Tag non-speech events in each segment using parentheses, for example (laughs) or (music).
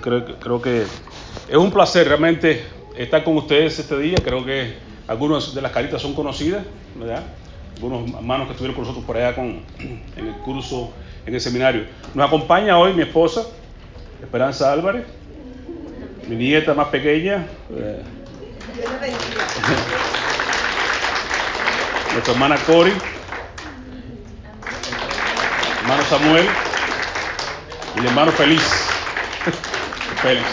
Que- creo que es un placer realmente estar con ustedes este día. Creo que algunas de las caritas son conocidas, ¿verdad? Algunos hermanos que estuvieron con nosotros por allá con, (clears throat) en el curso, en el seminario. Nos acompaña hoy mi esposa, Esperanza Álvarez, mi nieta más pequeña, eh, (laughs) nuestra hermana Cori, hermano Samuel y el hermano Feliz. (laughs) Félix.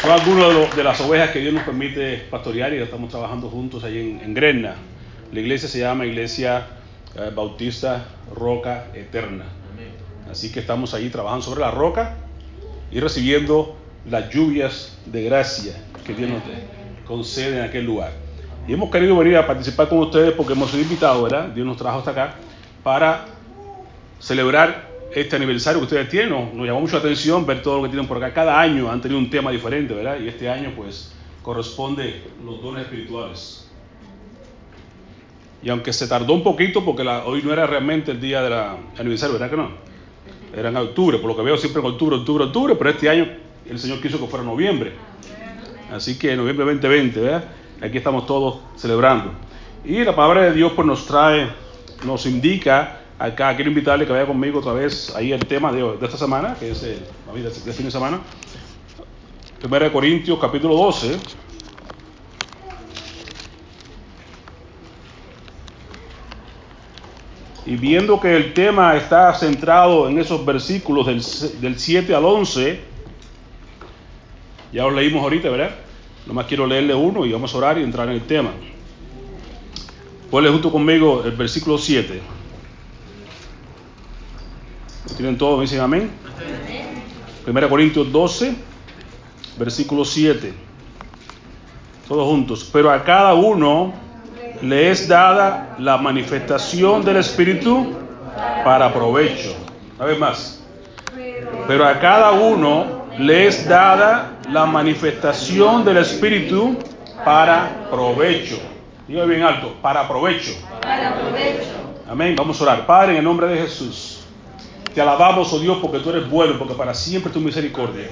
Son algunos de, las ovejas que Dios nos permite pastorear y estamos trabajando juntos ahí en, en. La iglesia se llama Iglesia eh, Bautista Roca Eterna. Así que estamos ahí trabajando sobre la roca y recibiendo las lluvias de gracia que Dios nos concede en aquel lugar. Y hemos querido venir a participar con ustedes porque hemos sido invitados, ¿verdad? Dios nos trajo hasta acá para celebrar este aniversario que ustedes tienen. Nos, nos llamó mucho la atención ver todo lo que tienen por acá. Cada año han tenido un tema diferente, ¿verdad? Y este año pues corresponde los dones espirituales. Y aunque se tardó un poquito porque la- hoy no era realmente el día del aniversario, ¿verdad que no? Era en octubre, por lo que veo siempre en octubre, octubre, octubre, pero este año el Señor quiso que fuera noviembre. Así que noviembre 2020, ¿verdad? Aquí estamos todos celebrando. Y la palabra de Dios pues nos trae, nos indica acá, quiero invitarle que vaya conmigo otra vez ahí el tema de, de esta semana, que es el, de fin de semana. Primera de Corintios capítulo 12. Y viendo que el tema está centrado en esos versículos del, del 7 al 11, ya los leímos ahorita, ¿verdad? Nomás quiero leerle uno y vamos a orar y entrar en el tema. Ponle junto conmigo el versículo 7. ¿Lo tienen todos? ¿Me dicen amén? 1 Corintios 12, versículo 7. Todos juntos. Pero a cada uno le es dada la manifestación del Espíritu para provecho. Una vez más. Pero a cada uno le es dada la manifestación del Espíritu para provecho. Diga bien alto, para provecho. Amén. Vamos a orar. Padre, en el nombre de Jesús, te alabamos, oh Dios, porque tú eres bueno, porque para siempre tu misericordia.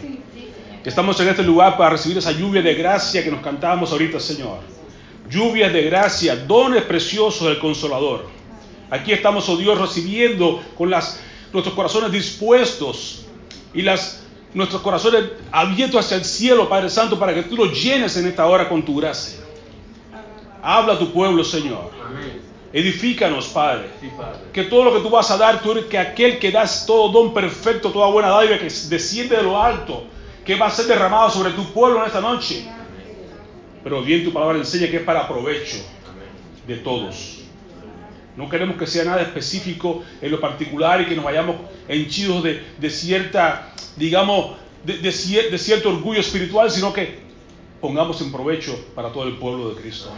Estamos en este lugar para recibir esa lluvia de gracia que nos cantábamos ahorita, Señor. Lluvias de gracia, dones preciosos del Consolador. Aquí estamos, oh Dios, recibiendo con las, nuestros corazones dispuestos y las, nuestros corazones abiertos hacia el cielo, Padre Santo, para que tú los llenes en esta hora con tu gracia. Habla a tu pueblo, Señor. Edifícanos, Padre. Que todo lo que tú vas a dar, tú eres que aquel que das todo don perfecto, toda buena dádiva que desciende de lo alto, que va a ser derramado sobre tu pueblo en esta noche. Pero bien tu palabra enseña que es para provecho de todos. No queremos que sea nada específico en lo particular y que nos vayamos henchidos de, de cierta, digamos, de, de cier- de cierto orgullo espiritual, sino que pongamos en provecho para todo el pueblo de Cristo.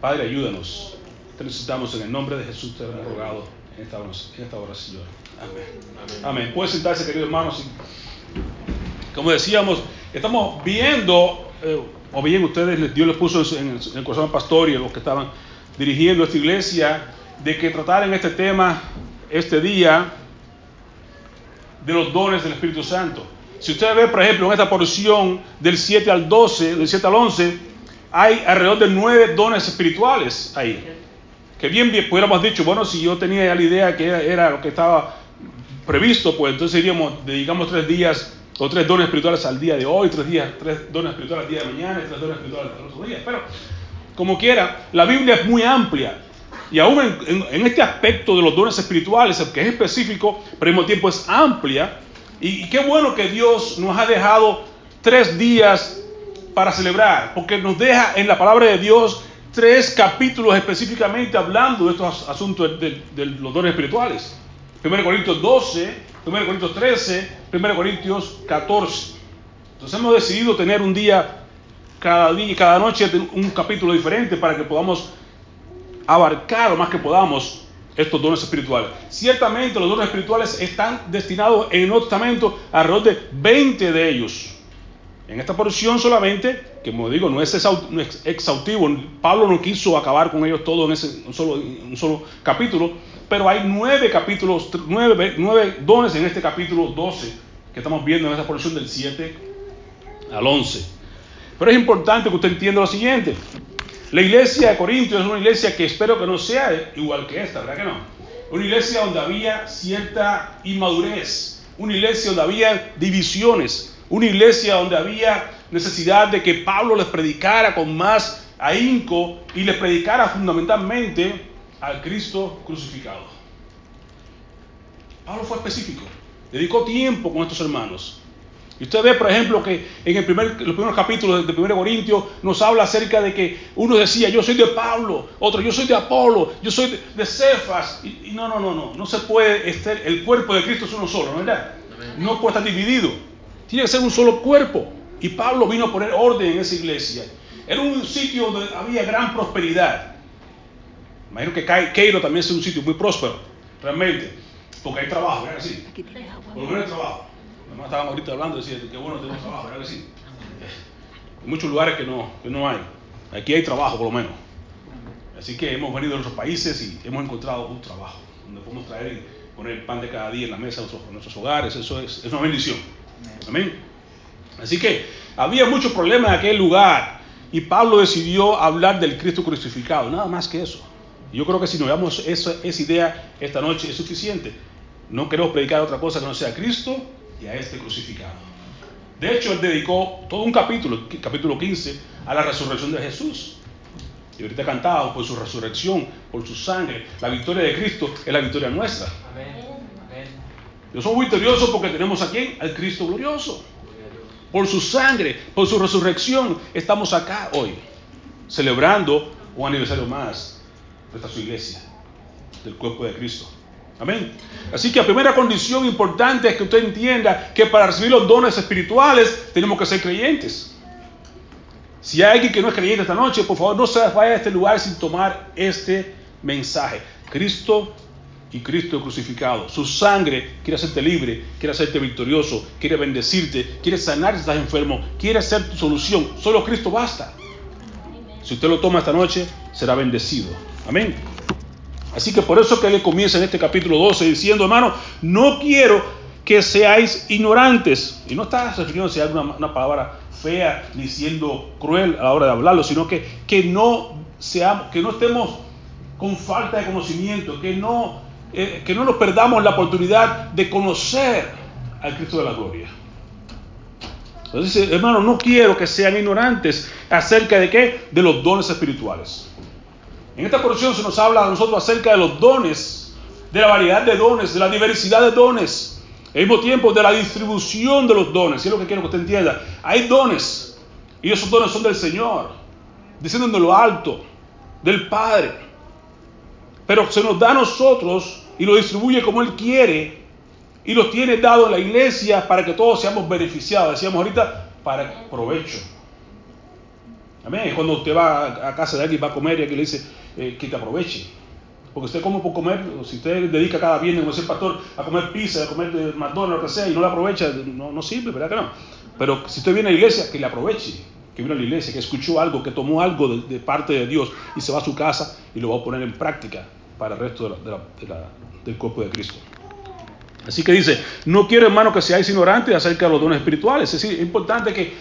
Padre, ayúdanos. Te necesitamos en el nombre de Jesús, te hemos rogado en esta, hora- en esta hora, Señor. Amén. Amén. Puede sentarse, queridos hermanos. Como decíamos, estamos viendo, eh, o bien ustedes, Dios les puso en, el, en el corazón al pastor y a los que estaban dirigiendo esta iglesia, de que trataran este tema este día de los dones del Espíritu Santo. Si usted ve, por ejemplo, en esta porción del 7 al 12, del 7 al 11, hay alrededor de nueve dones espirituales ahí. Que bien, bien pudiéramos dicho, bueno, si yo tenía ya la idea que era, lo que estaba previsto, pues entonces iríamos, dedicamos tres días o tres dones espirituales al día de hoy, tres días, tres dones espirituales al día de mañana tres dones espirituales al otro día. Pero, como quiera, la Biblia es muy amplia. Y aún en este aspecto de los dones espirituales, que es específico, pero al mismo tiempo es amplia. Y, y qué bueno que Dios nos ha dejado tres días para celebrar, porque nos deja en la palabra de Dios tres capítulos específicamente hablando de estos as- asuntos de, de- de los dones espirituales. 1 Corintios 12, 1 Corintios 13, 1 Corintios 14. Entonces hemos decidido tener un día, cada día, cada noche un capítulo diferente para que podamos abarcar lo más que podamos estos dones espirituales. Ciertamente los dones espirituales están destinados en el Nuevo Testamento alrededor de 20 de ellos. En esta porción solamente, que como digo, no es exhaustivo, Pablo no quiso acabar con ellos todos en ese un solo capítulo, pero hay nueve capítulos, nueve, nueve dones en este capítulo 12 que estamos viendo en esta porción del 7 al 11. Pero es importante que usted entienda lo siguiente. La iglesia de Corintios es una iglesia que espero que no sea igual que esta, ¿verdad que no? Una iglesia donde había cierta inmadurez, una iglesia donde había divisiones, una iglesia donde había necesidad de que Pablo les predicara con más ahínco y les predicara fundamentalmente al Cristo crucificado. Pablo fue específico, dedicó tiempo con estos hermanos. Y usted ve, por ejemplo, que en el primer, los primeros capítulos de 1 Corintios nos habla acerca de que uno decía, yo soy de Pablo, otro, yo soy de Apolo, yo soy de, Cefas. Y, no, no, no, no, no se puede, estar, el cuerpo de Cristo es uno solo, ¿no es verdad? No puede estar dividido, tiene que ser un solo cuerpo. Y Pablo vino a poner orden en esa iglesia. Era un sitio donde había gran prosperidad. Imagino que Cairo también es un sitio muy próspero, realmente, porque hay trabajo, ¿verdad? Sí. Por lo menos hay trabajo. Además estábamos ahorita hablando, decía, que bueno tenemos trabajo, ¿verdad? Sí. Hay muchos lugares que no, que no hay. Aquí hay trabajo, por lo menos. Así que hemos venido de otros países y hemos encontrado un trabajo donde podemos traer y poner el pan de cada día en la mesa de nuestros, hogares. Eso es, es una bendición. Amén. Así que había muchos problemas en aquel lugar y Pablo decidió hablar del Cristo crucificado, nada más que eso. Yo creo que si nos damos esa, esa idea esta noche es suficiente. No queremos predicar otra cosa que no sea Cristo y a este crucificado. De hecho, él dedicó todo un capítulo, capítulo 15, a la resurrección de Jesús. Y ahorita cantado por su resurrección, por su sangre. La victoria de Cristo es la victoria nuestra. Amén. Yo somos victoriosos porque tenemos aquí Al Cristo glorioso. Por su sangre, por su resurrección, estamos acá hoy, celebrando un aniversario más de esta su iglesia, del cuerpo de Cristo. Amén. Así que la primera condición importante es que usted entienda que para recibir los dones espirituales tenemos que ser creyentes. Si hay alguien que no es creyente esta noche, por favor no se vaya a este lugar sin tomar este mensaje. Cristo y Cristo crucificado. Su sangre quiere hacerte libre, quiere hacerte victorioso, quiere bendecirte, quiere sanar si estás enfermo, quiere ser tu solución. Solo Cristo basta. Si usted lo toma esta noche, será bendecido. Amén. Así que por eso que él comienza en este capítulo 12 diciendo, hermano, no quiero que seáis ignorantes. Y no está refiriéndose a una, una palabra fea ni siendo cruel a la hora de hablarlo, sino que, que, no, seamos, que no estemos con falta de conocimiento, que no eh, que no nos perdamos la oportunidad de conocer al Cristo de la gloria. Entonces, hermano, no quiero que sean ignorantes acerca de qué? De los dones espirituales. En esta porción se nos habla a nosotros acerca de los dones, de la variedad de dones, de la diversidad de dones, al mismo tiempo de la distribución de los dones. Y es lo que quiero que usted entienda. Hay dones, y esos dones son del Señor, descienden de lo alto, del Padre pero se nos da a nosotros y lo distribuye como Él quiere y los tiene dado en la iglesia para que todos seamos beneficiados. Decíamos ahorita, para provecho. Amén. Cuando usted va a casa de alguien, va a comer y alguien le dice eh, que te aproveche. Porque usted come por comer, si usted dedica cada viernes, como decía el pastor, a comer pizza, a comer McDonald's, lo que sea, y no la aprovecha, no, no sirve, ¿verdad que no? Pero si usted viene a la iglesia, que le aproveche que vino a la iglesia, que escuchó algo, que tomó algo de, parte de Dios y se va a su casa y lo va a poner en práctica para el resto del cuerpo de Cristo. Así que dice, no quiero hermano que seáis ignorantes acerca de los dones espirituales. Es decir, es importante que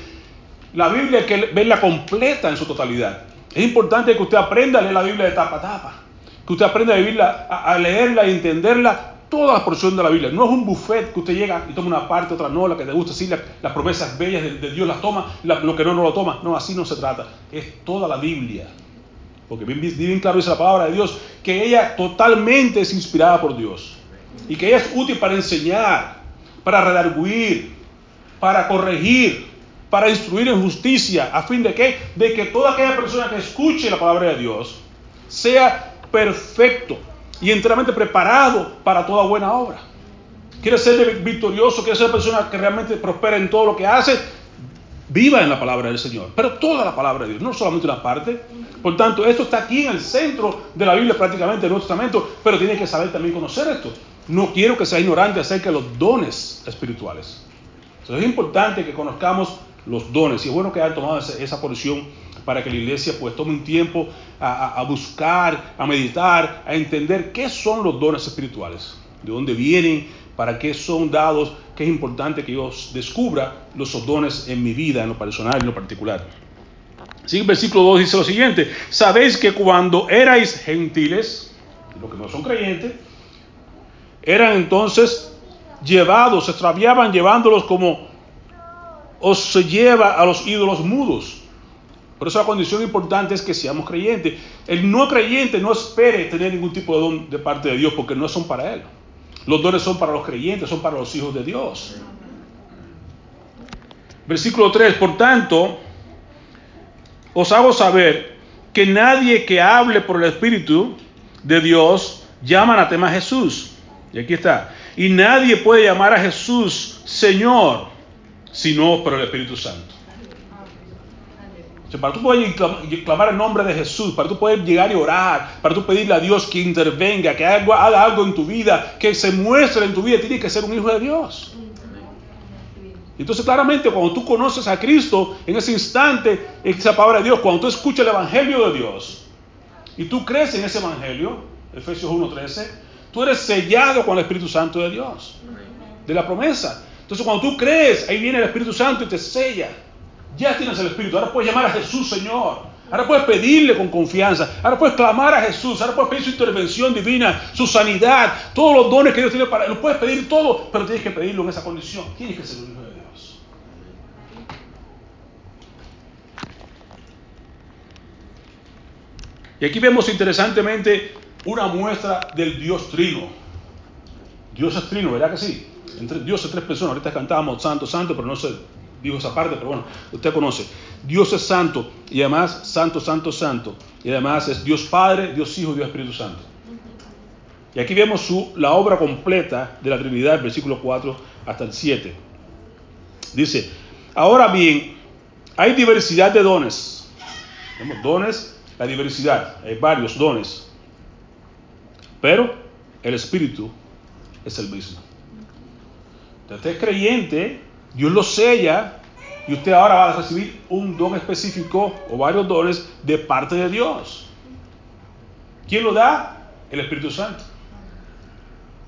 la Biblia que verla completa en su totalidad. Es importante que usted aprenda a leer la Biblia de tapa a tapa. Que usted aprenda a, vivirla, a, leerla y entenderla toda la porción de la Biblia. No es un buffet que usted llega y toma una parte, otra no, la que te gusta, sí, las promesas bellas de, Dios las toma, lo que no, no lo toma. No, así no se trata. Es toda la Biblia. Porque bien, claro dice la palabra de Dios, que ella totalmente es inspirada por Dios. Y que ella es útil para enseñar, para redarguir, para corregir, para instruir en justicia, a fin de que, de que toda aquella persona que escuche la palabra de Dios sea perfecto y enteramente preparado para toda buena obra. Quiere ser victorioso, quiere ser una persona que realmente prospera en todo lo que hace, viva en la palabra del Señor, pero toda la palabra de Dios, no solamente una parte. Por tanto, esto está aquí en el centro de la Biblia prácticamente, en Nuevo Testamento, pero tiene que saber también conocer esto. No quiero que sea ignorante acerca de los dones espirituales. Entonces es importante que conozcamos los dones y es bueno que hayan tomado esa, porción para que la iglesia pues tome un tiempo a, buscar, a meditar, a entender qué son los dones espirituales. De dónde vienen, para qué son dados, que es importante que yo descubra los dones en mi vida, en lo personal en lo particular. El versículo 2 dice lo siguiente, sabéis que cuando erais gentiles, los que no son creyentes, eran entonces llevados, se extraviaban llevándolos como os se lleva a los ídolos mudos. Por eso la condición importante es que seamos creyentes. El no creyente no espere tener ningún tipo de don de parte de Dios porque no son para él. Los dones son para los creyentes, son para los hijos de Dios. Versículo 3, por tanto, os hago saber que nadie que hable por el Espíritu de Dios llama a tema a Jesús. Y aquí está. Y nadie puede llamar a Jesús Señor sino por el Espíritu Santo. Para tú poder clamar el nombre de Jesús, para tú poder llegar y orar, para tú pedirle a Dios que intervenga, que haga algo en tu vida, que se muestre en tu vida, tiene que ser un hijo de Dios. Entonces claramente cuando tú conoces a Cristo, en ese instante, esa palabra de Dios, cuando tú escuchas el Evangelio de Dios y tú crees en ese Evangelio, Efesios 1.13, tú eres sellado con el Espíritu Santo de Dios, de la promesa. Entonces cuando tú crees, ahí viene el Espíritu Santo y te sella. Ya tienes el Espíritu. Ahora puedes llamar a Jesús Señor. Ahora puedes pedirle con confianza. Ahora puedes clamar a Jesús. Ahora puedes pedir su intervención divina, su sanidad, todos los dones que Dios tiene para él. Lo puedes pedir todo, pero tienes que pedirlo en esa condición. Tienes que ser un hijo de Dios. Y aquí vemos interesantemente una muestra del Dios trino. Dios es trino, ¿verdad que sí? entre Dios es tres personas. Ahorita cantábamos santo, santo, pero no sé, digo esa parte, pero bueno, usted conoce. Dios es santo y además santo, santo, santo. Y además es Dios Padre, Dios Hijo Dios Espíritu Santo. Y aquí vemos su, la obra completa de la Trinidad, versículo 4 hasta el 7. Dice, ahora bien, hay diversidad de dones. Tenemos dones, la diversidad, hay varios dones. Pero el Espíritu es el mismo usted es creyente, Dios lo sella y usted ahora va a recibir un don específico o varios dones de parte de Dios. ¿Quién lo da? El Espíritu Santo.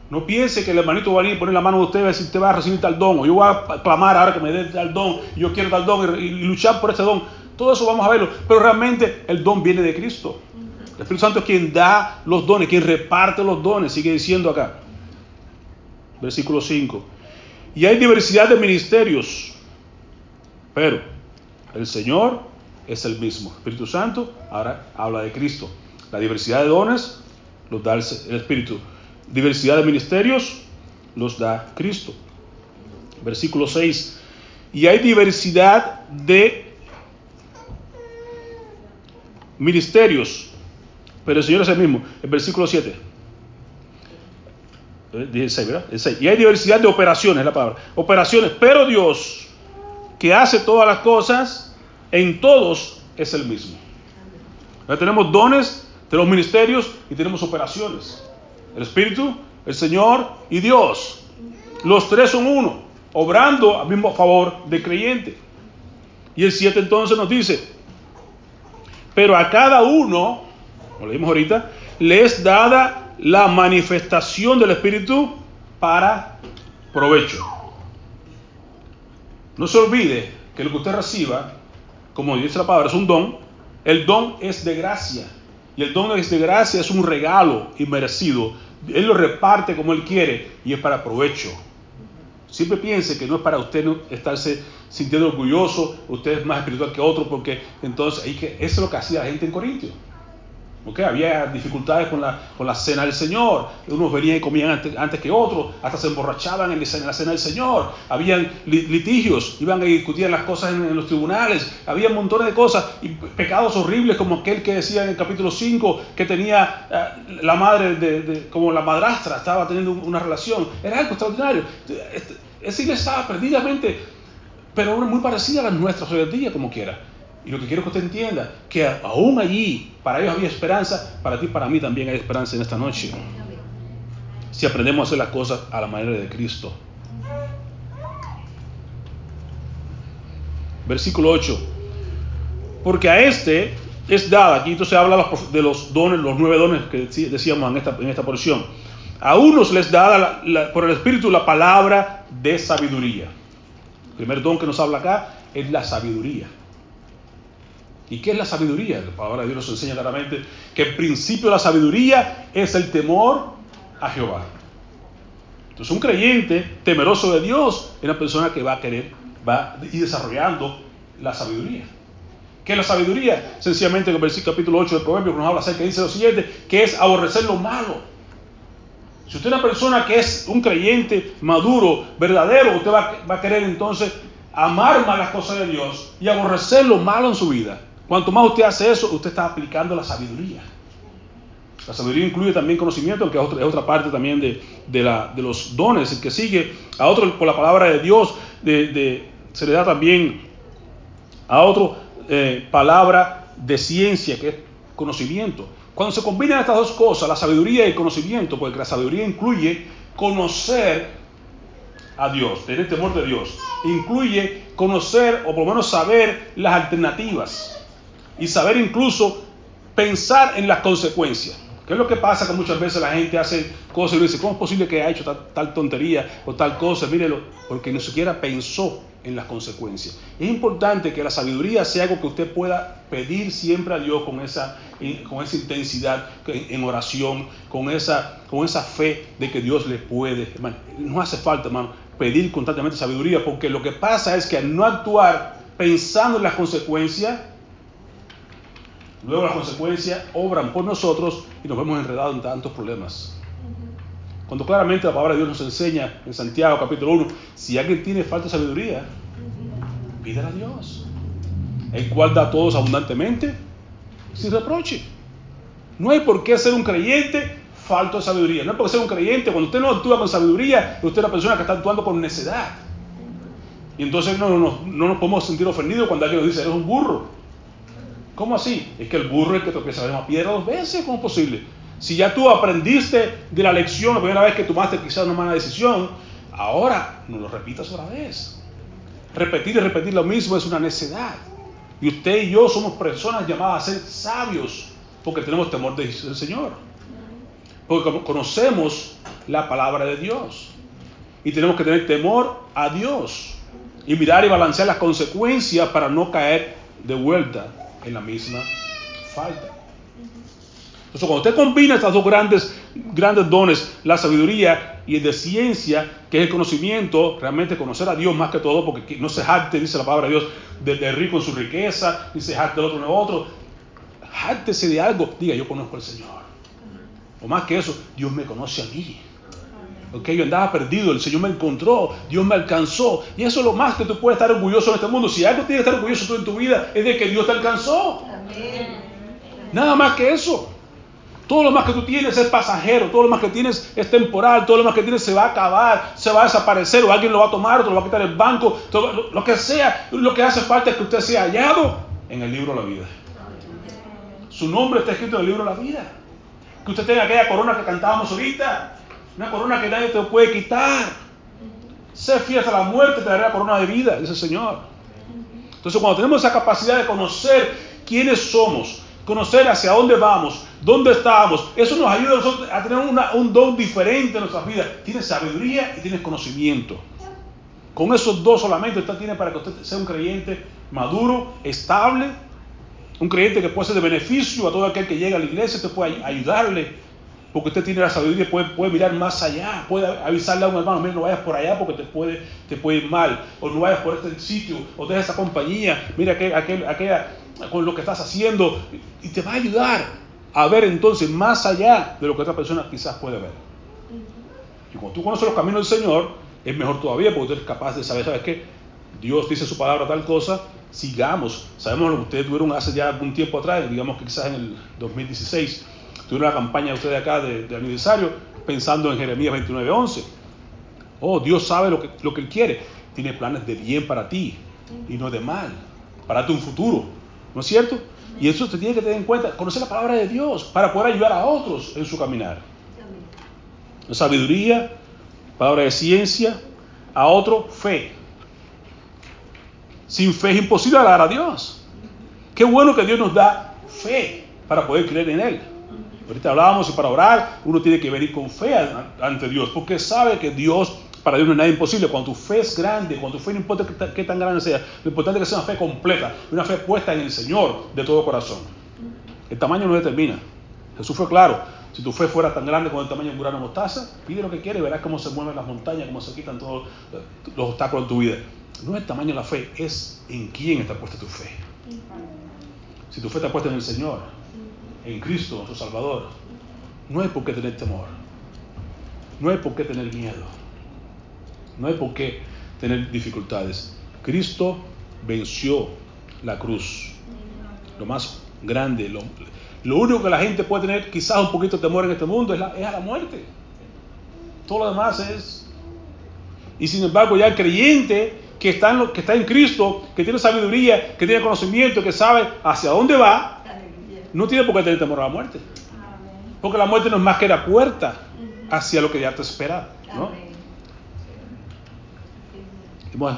No piense que el hermanito va a venir a poner la mano de usted y decir, va a recibir tal don, o yo voy a clamar ahora que me dé tal don, yo quiero tal don y, luchar por ese don. Todo eso vamos a verlo, pero realmente el don viene de Cristo. El Espíritu Santo es quien da los dones, quien reparte los dones, sigue diciendo acá. Versículo 5. Y hay diversidad de ministerios, pero el Señor es el mismo. Espíritu Santo ahora habla de Cristo. La diversidad de dones los da el Espíritu. Diversidad de ministerios los da Cristo. Versículo 6. Y hay diversidad de ministerios, pero el Señor es el mismo. El versículo 7. 16, ¿verdad? Y hay diversidad de operaciones, la palabra. Operaciones, pero Dios, que hace todas las cosas, en todos es el mismo. tenemos dones, tenemos ministerios y tenemos operaciones. El Espíritu, el Señor y Dios. Los tres son uno, obrando al mismo favor del creyente. Y el 7 entonces nos dice, pero a cada uno, como leímos ahorita, le es dada la manifestación del Espíritu para provecho. No se olvide que lo que usted reciba, como dice la palabra, es un don. El don es de gracia. Y el don es de gracia, es un regalo inmerecido. Él lo reparte como Él quiere y es para provecho. Siempre piense que no es para usted estarse sintiendo orgulloso, usted es más espiritual que otro, porque entonces eso es lo que hacía la gente en Corintio. Okay, había dificultades con la, con la cena del Señor. Unos venían y comían antes, que otros, hasta se emborrachaban en, la cena del Señor. Habían litigios, iban a discutir las cosas en, los tribunales. Había montones de cosas y pecados horribles como aquel que decía en el capítulo 5 que tenía eh, la madre, de, como la madrastra, estaba teniendo una relación. Era algo extraordinario. Este, esa iglesia estaba perdidamente, pero muy parecida a las nuestras hoy en día, como quiera. Y lo que quiero que usted entienda, que aún allí, para ellos había esperanza, para ti, para mí también hay esperanza en esta noche. Si aprendemos a hacer las cosas a la manera de Cristo. Versículo 8. Porque a este es dada, aquí entonces habla de los dones, los nueve dones que decíamos en esta, en esta porción. A unos les da por el Espíritu la palabra de sabiduría. El primer don que nos habla acá es la sabiduría. ¿Y qué es la sabiduría? La palabra de Dios nos enseña claramente que el principio de la sabiduría es el temor a Jehová. Entonces un creyente temeroso de Dios es una persona que va a querer, va a ir desarrollando la sabiduría. ¿Qué es la sabiduría? Sencillamente en el versículo capítulo 8 del Proverbio nos habla acerca, dice lo siguiente, que es aborrecer lo malo. Si usted es una persona que es un creyente maduro, verdadero, usted va, va a querer entonces amar más las cosas de Dios y aborrecer lo malo en su vida. Cuanto más usted hace eso, usted está aplicando la sabiduría. La sabiduría incluye también conocimiento, que es otra, parte también de, los dones. El que sigue a otro por la palabra de Dios, se le da también a otro eh, palabra de ciencia, que es conocimiento. Cuando se combinan estas dos cosas, la sabiduría y el conocimiento, porque la sabiduría incluye conocer a Dios, tener temor de Dios, incluye conocer o por lo menos saber las alternativas y saber incluso pensar en las consecuencias. ¿Qué es lo que pasa que muchas veces la gente hace cosas y dice, ¿cómo es posible que haya hecho tal, tontería o tal cosa? Mírelo, porque ni siquiera pensó en las consecuencias. Es importante que la sabiduría sea algo que usted pueda pedir siempre a Dios con esa, con esa intensidad en oración, con esa, con esa fe de que Dios le puede. no hace falta, hermano, pedir constantemente sabiduría, porque lo que pasa es que al no actuar pensando en las consecuencias, Luego las consecuencias obran por nosotros y nos vemos enredados en tantos problemas. Cuando claramente la palabra de Dios nos enseña en Santiago capítulo 1, si alguien tiene falta de sabiduría, pídela a Dios, el cual da a todos abundantemente, sin reproche. No hay por qué ser un creyente falto de sabiduría. No hay por qué ser un creyente. Cuando usted no actúa con sabiduría, usted es una persona que está actuando con necedad. Y entonces no, no, no nos podemos sentir ofendidos cuando alguien nos dice, eres un burro. ¿Cómo así? Es que el burro es que tropieza la misma piedra dos veces. ¿Cómo es posible? Si ya tú aprendiste de la lección la primera vez que tomaste quizás una mala decisión, ahora no lo repitas otra vez. Repetir y repetir lo mismo es una necedad. Y usted y yo somos personas llamadas a ser sabios porque tenemos temor del Señor. Porque conocemos la palabra de Dios. Y tenemos que tener temor a Dios. Y mirar y balancear las consecuencias para no caer de vuelta en la misma falta. Entonces, cuando usted combina estas dos grandes, grandes dones, la sabiduría y el de ciencia, que es el conocimiento, realmente conocer a Dios más que todo, porque no se jacte, dice la palabra de Dios, del rico en su riqueza, ni se jacte del otro en el otro. Jactese de algo, diga, yo conozco al Señor. O más que eso, Dios me conoce a mí. Ok, yo andaba perdido, el Señor me encontró, Dios me alcanzó. Y eso es lo más que tú puedes estar orgulloso en este mundo. Si algo tienes que estar orgulloso tú en tu vida es de que Dios te alcanzó. Nada más que eso. Todo lo más que tú tienes es pasajero, todo lo más que tienes es temporal, todo lo más que tienes se va a acabar, se va a desaparecer, o alguien lo va a tomar, otro lo va a quitar el banco, todo, lo, lo que sea, lo que hace falta es que usted sea hallado en el libro de la vida. Su nombre está escrito en el libro de la vida. Que usted tenga aquella corona que cantábamos ahorita, una corona que nadie te puede quitar. Sé fiel hasta la muerte, te daré la corona de vida, dice el Señor. Entonces, cuando tenemos esa capacidad de conocer quiénes somos, conocer hacia dónde vamos, dónde estamos, eso nos ayuda a, nosotros a tener un don diferente en nuestras vidas. Tienes sabiduría y tienes conocimiento. Con esos dos solamente usted tiene para que usted sea un creyente maduro, estable, un creyente que puede ser de beneficio a todo aquel que llega a la iglesia, te puede ayudarle porque usted tiene la sabiduría, puede, puede mirar más allá, puede avisarle a un hermano, mira, no vayas por allá porque te puede, te puede ir mal, o no vayas por este sitio, o deja esa compañía, mira aquel, aquel, aquella, con lo que estás haciendo, y te va a ayudar a ver entonces más allá de lo que otra persona quizás puede ver. Y cuando tú conoces los caminos del Señor, es mejor todavía porque tú eres capaz de saber, ¿sabes qué? Dios dice su palabra tal cosa, sigamos. Sabemos lo que ustedes tuvieron hace ya algún tiempo atrás, digamos que quizás en el 2016 Tuvieron una campaña ustedes acá de, aniversario pensando en Jeremías 29:11. Oh, Dios sabe lo que, lo que Él quiere. Tiene planes de bien para ti y no de mal, para tu futuro. ¿No es cierto? Y eso usted tiene que tener en cuenta, conocer la palabra de Dios para poder ayudar a otros en su caminar. Sabiduría, palabra de ciencia, a otro fe. Sin fe es imposible hablar a Dios. Qué bueno que Dios nos da fe para poder creer en Él. Ahorita hablábamos y para orar uno tiene que venir con fe ante Dios, porque sabe que Dios, para Dios no es nada imposible. Cuando tu fe es grande, cuando tu fe no importa qué tan grande sea, lo importante es que sea una fe completa, una fe puesta en el Señor de todo corazón. El tamaño no determina. Jesús fue claro. Si tu fe fuera tan grande como el tamaño de un grano de mostaza, pide lo que quieres y verás cómo se mueven las montañas, cómo se quitan todos los obstáculos en tu vida. No es el tamaño de la fe, es en quién está puesta tu fe. Si tu fe está puesta en el Señor, en Cristo, nuestro Salvador, no hay por qué tener temor. No hay por qué tener miedo. No hay por qué tener dificultades. Cristo venció la cruz. Lo más grande, lo, lo único que la gente puede tener quizás un poquito de temor en este mundo es, a la muerte. Todo lo demás es... Y sin embargo ya el creyente que está, en que está en Cristo, que tiene sabiduría, que tiene conocimiento, que sabe hacia dónde va, no tiene por qué tener temor a la muerte. Porque la muerte no es más que la puerta hacia lo que ya te espera. ¿no?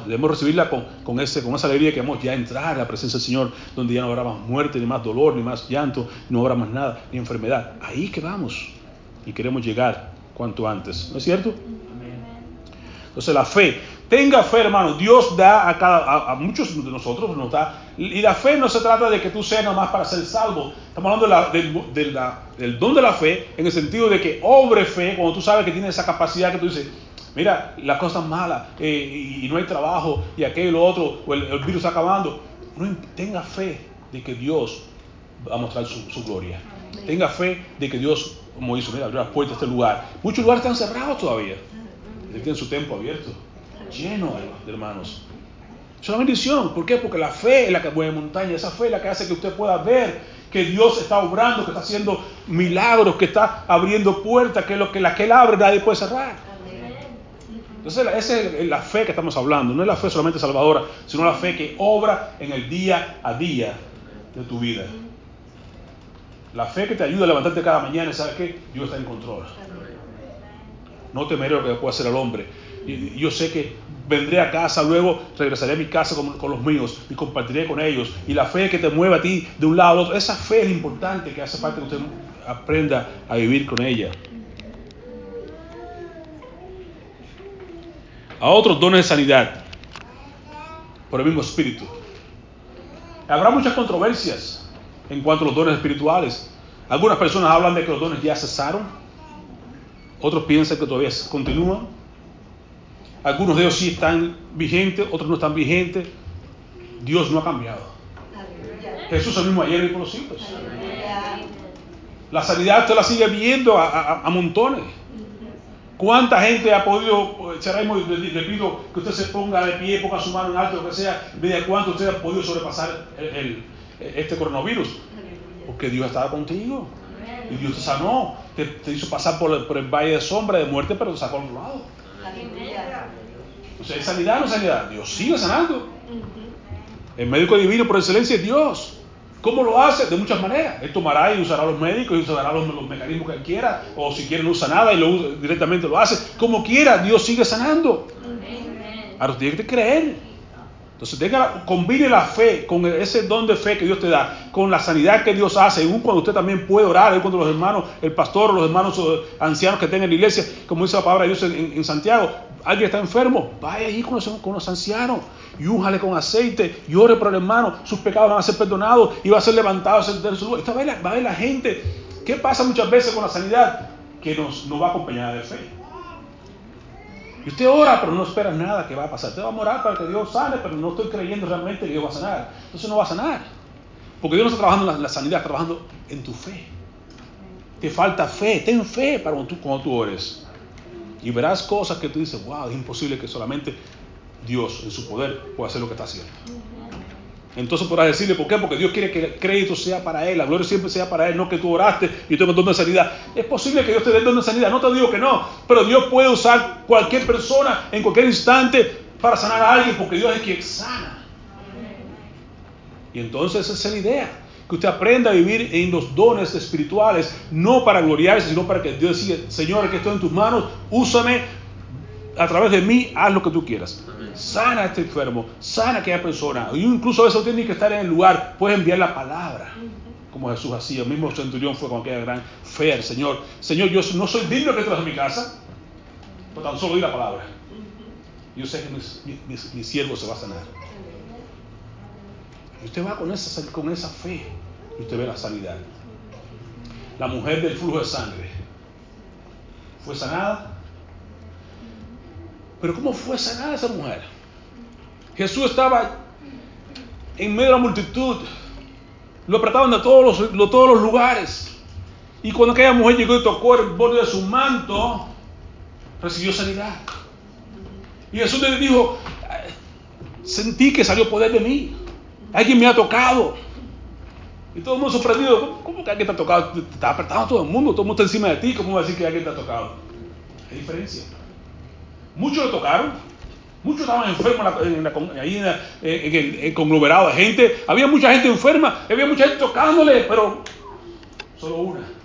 Debemos, recibirla con, ese, con esa alegría que vamos ya a entrar a la presencia del Señor, donde ya no habrá más muerte, ni más dolor, ni más llanto, no habrá más nada, ni enfermedad. Ahí que vamos y queremos llegar cuanto antes. ¿No es cierto? Entonces la fe, tenga fe hermano, Dios da a, cada, a, muchos de nosotros, nos da, y la fe no se trata de que tú seas nomás para ser salvo, estamos hablando de del don de la fe en el sentido de que obre fe, cuando tú sabes que tienes esa capacidad que tú dices, mira, las cosas malas eh, y, no hay trabajo y aquello y lo otro, o el, virus está acabando. Tenga fe de que Dios va a mostrar su, gloria. Tenga fe de que Dios, como hizo, mira, abrió las puertas de este lugar. Muchos lugares están cerrados todavía. Él su templo abierto, lleno hermanos. Es una bendición. ¿Por qué? Porque la fe es la que mueve montaña. Esa fe es la que hace que usted pueda ver que Dios está obrando, que está haciendo milagros, que está abriendo puertas, que lo que la que él abre nadie puede cerrar. Entonces, esa es la fe que estamos hablando. No es la fe solamente salvadora, sino la fe que obra en el día a día de tu vida. La fe que te ayuda a levantarte cada mañana y sabes que Dios está en control. No temeré lo que pueda hacer el hombre. Yo sé que vendré a casa, luego regresaré a mi casa con, con, los míos y compartiré con ellos. Y la fe que te mueve a ti de un lado al otro, esa fe es importante que hace parte que usted aprenda a vivir con ella. a otros dones de sanidad por el mismo espíritu. Habrá muchas controversias en cuanto a los dones espirituales. Algunas personas hablan de que los dones ya cesaron, otros piensan que todavía continúan. Algunos de ellos sí están vigentes, otros no están vigentes. Dios no ha cambiado. Jesús es el mismo ayer y por los siglos. La sanidad usted la sigue viendo a montones. ¿Cuánta gente ha podido, Charaimo, le, pido que usted se ponga de pie, ponga su mano en alto, lo que sea, vea cuánto usted ha podido sobrepasar este coronavirus? Porque Dios estaba contigo. Y Dios te sanó, te, hizo pasar por el, valle de sombra, de muerte, pero te sacó al otro lado. O sea, ¿es sanidad o no sanidad? Dios sigue sanando. El médico divino por excelencia es Dios. ¿Cómo lo hace? De muchas maneras. Él tomará y usará los médicos y usará los, mecanismos que él quiera, o si quiere no usa nada y lo directamente lo hace. Como quiera, Dios sigue sanando. Ahora tiene que creer. Entonces combine la fe con ese don de fe que Dios te da, con la sanidad que Dios hace, aún cuando usted también puede orar, aún cuando los hermanos, el pastor los hermanos ancianos que tengan en la iglesia, como dice la palabra de Dios en, Santiago, alguien está enfermo, vaya allí con los, ancianos y újale con aceite y ore por el hermano, sus pecados van a ser perdonados y va a ser levantado de su lugar. va, a va a ver la gente. ¿Qué pasa muchas veces con la sanidad? Que nos, nos va acompañada de fe. Y usted ora, pero no espera nada que va a pasar. Usted va a orar para que Dios sane, pero no estoy creyendo realmente que Dios va a sanar. Entonces no va a sanar. Porque Dios no está trabajando en la, sanidad, está trabajando en tu fe. Te falta fe, ten fe para cuando tú, cuando tú ores. Y verás cosas que tú dices, wow, es imposible que solamente Dios en su poder puede hacer lo que está haciendo. Entonces podrás decirle, ¿por qué? Porque Dios quiere que el crédito sea para Él, la gloria siempre sea para Él, no que tú oraste y tengo don de sanidad. Es posible que Dios te dé don de sanidad, no te digo que no, pero Dios puede usar cualquier persona en cualquier instante para sanar a alguien, porque Dios es quien sana. Y entonces esa es la idea, que usted aprenda a vivir en los dones espirituales, no para gloriarse, sino para que Dios diga, Señor, que estoy en tus manos, úsame a través de mí, haz lo que tú quieras. Sana a este enfermo, sana a aquella persona. Y incluso a veces tiene que estar en el lugar, puedes enviar la palabra, como Jesús hacía. El mismo centurión fue con aquella gran fe al Señor. Señor, yo no soy digno que entras a mi casa, pero tan solo di la palabra. Yo sé que mi, siervo se va a sanar. Y usted va con esa, con esa fe y usted ve la sanidad. La mujer del flujo de sangre fue sanada. Pero ¿cómo fue sanada esa mujer? Jesús estaba en medio de la multitud. Lo apretaban de todos los, lugares. Y cuando aquella mujer llegó y tocó el borde de su manto, recibió sanidad. Y Jesús le dijo, sentí que salió poder de mí. Alguien me ha tocado. Y todo el mundo sorprendido. ¿Cómo que alguien te ha tocado? Te está apretando todo el mundo. Todo el mundo está encima de ti. ¿Cómo va a decir que alguien te ha tocado? Hay diferencia. Muchos lo tocaron. Muchos estaban enfermos ahí en, el, conglomerado de gente. Había mucha gente enferma. Había mucha gente tocándole. Pero solo una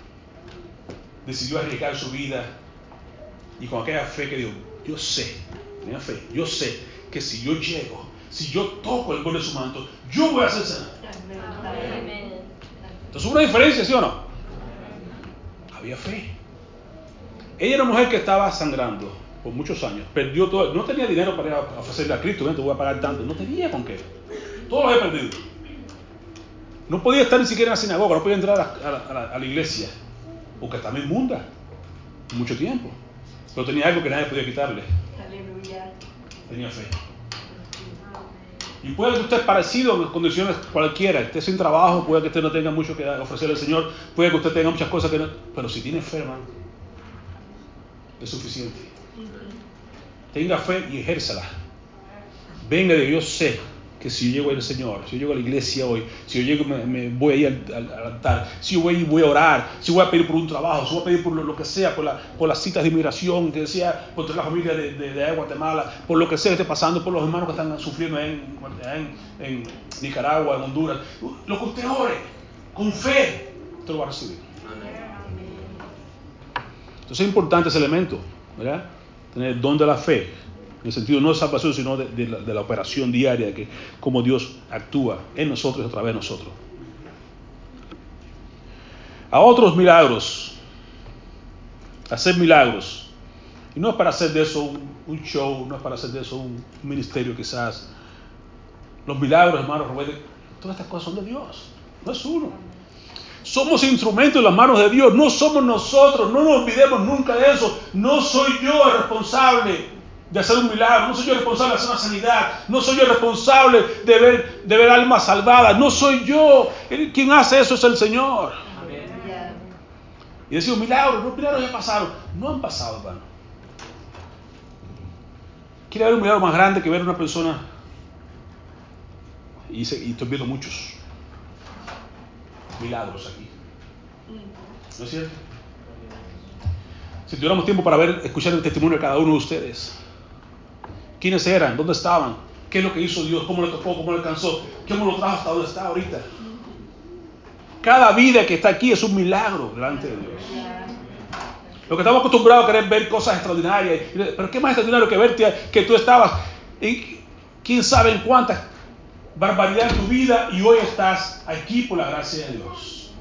decidió arriesgar su vida. Y con aquella fe que dijo, yo sé, tenía fe, yo sé que si yo llego, si yo toco el borde de su manto, yo voy a ser sanado. Entonces hubo una diferencia, ¿sí o no? Había fe. Ella era una mujer que estaba sangrando por muchos años, perdió todo, no tenía dinero para ofrecerle a Cristo, no te voy a pagar tanto, no tenía con qué. Todo lo había perdido. No podía estar ni siquiera en la sinagoga, no podía entrar a la, iglesia, porque estaba inmunda mucho tiempo. Pero tenía algo que nadie podía quitarle. Aleluya. Tenía fe. Y puede que usted parecido en condiciones cualquiera, esté sin trabajo, puede que usted no tenga mucho que ofrecerle al Señor, puede que usted tenga muchas cosas que no. Pero si tiene fe, hermano, es suficiente. Tenga fe y ejérzala. Venga de Dios, sé que si yo llego al Señor, si yo llego a la iglesia hoy, si yo llego, me, voy a ir al, altar, si yo voy, voy a orar, si voy a pedir por un trabajo, si voy a pedir por lo, que sea, por, la, por, las citas de inmigración, que sea por toda la familia de, de, Guatemala, por lo que sea que esté pasando, por los hermanos que están sufriendo en, en, Nicaragua, en Honduras, lo que usted ore, con fe, usted lo va a recibir. Entonces es importante ese elemento, ¿verdad? Tener el don de la fe en el sentido no de salvación, sino de, la, operación diaria, que como Dios actúa en nosotros y a través de nosotros. A otros milagros, hacer milagros. Y no es para hacer de eso un, show, no es para hacer de eso un, ministerio quizás. Los milagros, hermanos, todas estas cosas son de Dios, no es uno. Somos instrumentos en las manos de Dios, no somos nosotros, no nos olvidemos nunca de eso. No soy yo el responsable de hacer un milagro, no soy yo responsable de hacer una sanidad, no soy yo responsable de ver, de ver almas salvadas, no soy yo. Quien hace eso es el Señor. Y decir, milagros, los milagros ya pasaron. No han pasado, hermano. Quiere ver un milagro más grande que ver una persona. Y, y estoy viendo muchos milagros aquí. ¿No es cierto? Si tuviéramos tiempo para ver, escuchar el testimonio de cada uno de ustedes, quiénes eran, dónde estaban, qué es lo que hizo Dios, cómo le tocó, cómo le alcanzó, cómo lo trajo hasta donde está ahorita. Cada vida que está aquí es un milagro delante de Dios. Lo que estamos acostumbrados a querer ver cosas extraordinarias, pero qué más extraordinario que verte que tú estabas, y quién sabe en cuántas barbaridades en tu vida y hoy estás aquí por la gracia de Dios.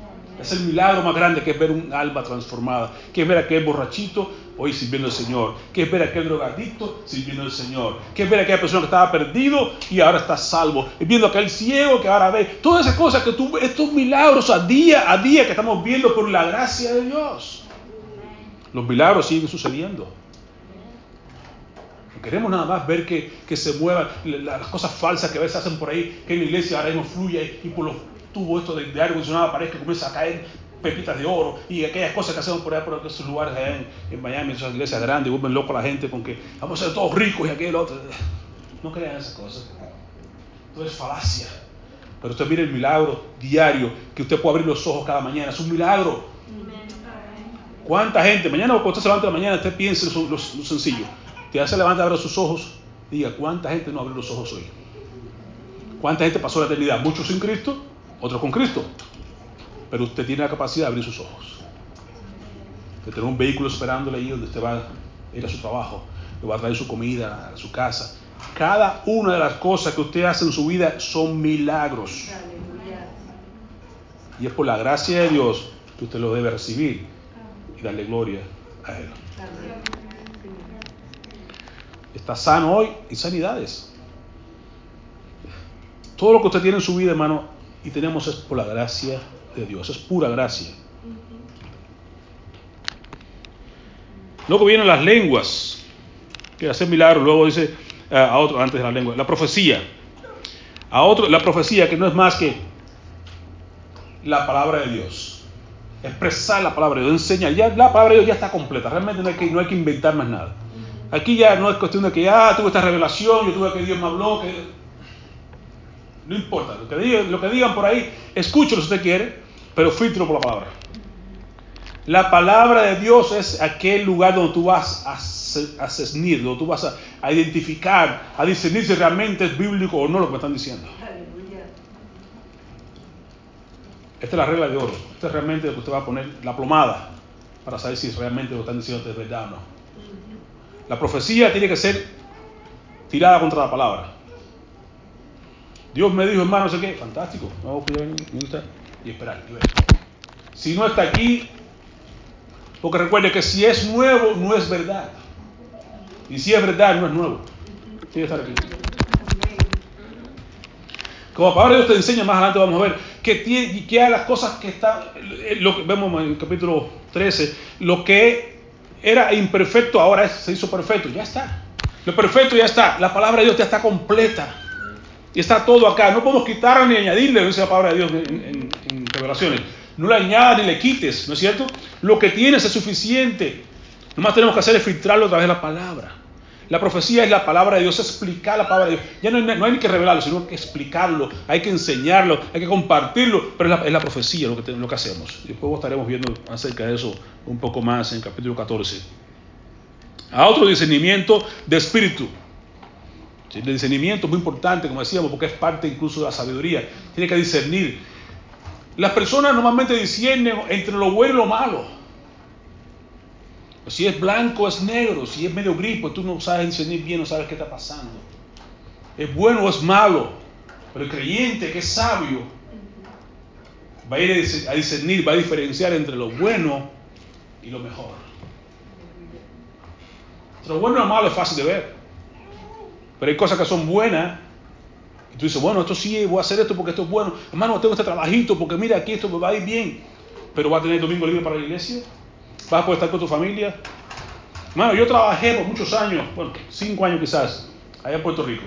Es el milagro más grande que es ver un alma transformada, que es ver a aquel borrachito hoy sirviendo al Señor, que es ver a aquel drogadicto sirviendo al Señor, que es ver a aquella persona que estaba perdido y ahora está salvo, es viendo a aquel ciego que ahora ve, todas esas cosas que tú, estos milagros a día a día que estamos viendo por la gracia de Dios. Los milagros siguen sucediendo. Queremos nada más ver que, se muevan las cosas falsas que a veces hacen por ahí, que en la iglesia ahora mismo fluye y por los tuvo esto de, de aire acondicionado parece que comienza a caer pepitas de oro y aquellas cosas que hacemos por allá, por esos lugares allá en, Miami, esas iglesias grandes, vuelven loco a la gente con que vamos a ser todos ricos y aquello otro. No crean esas cosas. Todo es falacia. Pero usted mire el milagro diario, que usted puede abrir los ojos cada mañana. Es un milagro. ¿Cuánta gente? Mañana cuando usted se levanta de la mañana, usted piense lo, lo, sencillo. Te se levanta, abre sus ojos, diga, ¿cuánta gente no abrió los ojos hoy? ¿Cuánta gente pasó la eternidad? ¿Muchos sin Cristo? otros con Cristo. Pero usted tiene la capacidad de abrir sus ojos. De tener un vehículo esperándole ahí donde usted va a ir a su trabajo. le va a traer su comida a su casa. Cada una de las cosas que usted hace en su vida son milagros. Y es por la gracia de Dios que usted lo debe recibir y darle gloria a Él. Está sano hoy y sanidades. Todo lo que usted tiene en su vida, hermano, y tenemos es por la gracia de Dios, es pura gracia. Luego vienen las lenguas, que hacen milagros, luego dice eh, a otro antes de la lengua, la profecía. A otro, la profecía que no es más que la palabra de Dios. Expresar la palabra de Dios, enseñar. Ya la palabra de Dios ya está completa. Realmente no hay que, no hay que inventar más nada. Aquí ya no es cuestión de que, ah, tuve esta revelación, yo tuve que Dios me habló, que... No importa, lo que, digan, lo que digan por ahí, escúchelo si usted quiere, pero filtro por la palabra. La palabra de Dios es aquel lugar donde tú vas a, a cesnir, donde tú vas a, a, identificar, a discernir si realmente es bíblico o no lo que me están diciendo. Esta es la regla de oro. Esta es realmente lo que usted va a poner la plomada para saber si realmente lo que están diciendo es verdad o no. La profecía tiene que ser tirada contra la palabra. Dios me dijo, hermano, no sé qué, fantástico, vamos a cuidar y esperar. Y ver. Si no está aquí, porque recuerde que si es nuevo, no es verdad. Y si es verdad, no es nuevo. Tiene que estar aquí. Como la palabra Dios te enseña, más adelante vamos a ver que, tiene, que hay las cosas que están, que vemos en el capítulo 13, lo que era imperfecto ahora se hizo perfecto, ya está. Lo perfecto ya está, la palabra de Dios ya está completa. Y está todo acá. No podemos quitarle ni añadirle, dice la palabra de Dios en revelaciones. No le añadas ni le quites, ¿no es cierto? Lo que tienes es suficiente. Nomás tenemos que hacer es filtrarlo a través de la palabra. La profecía es la palabra de Dios, explicar la palabra de Dios. Ya no hay, no hay que revelarlo, sino que explicarlo, hay que enseñarlo, hay que compartirlo, pero es la, es profecía lo que, lo que hacemos. Y después estaremos viendo acerca de eso un poco más en el capítulo 14. A otro discernimiento de espíritu. El discernimiento es muy importante, como decíamos, porque es parte incluso de la sabiduría. Tiene que discernir. Las personas normalmente disciernen entre lo bueno y lo malo. Si es blanco, es negro. Si es medio gris, pues tú no sabes discernir bien, no sabes qué está pasando. Es bueno o es malo. Pero el creyente que es sabio va a ir a discernir, va a diferenciar entre lo bueno y lo mejor. Lo bueno lo malo es fácil de ver. Pero hay cosas que son buenas. Y tú dices, bueno, esto sí, voy a hacer esto porque esto es bueno. Hermano, tengo este trabajito porque mira, aquí esto me va a ir bien. Pero va a tener domingo libre para la iglesia. Vas a poder estar con tu familia. Hermano, yo trabajé por muchos años, bueno, cinco años quizás, allá en Puerto Rico.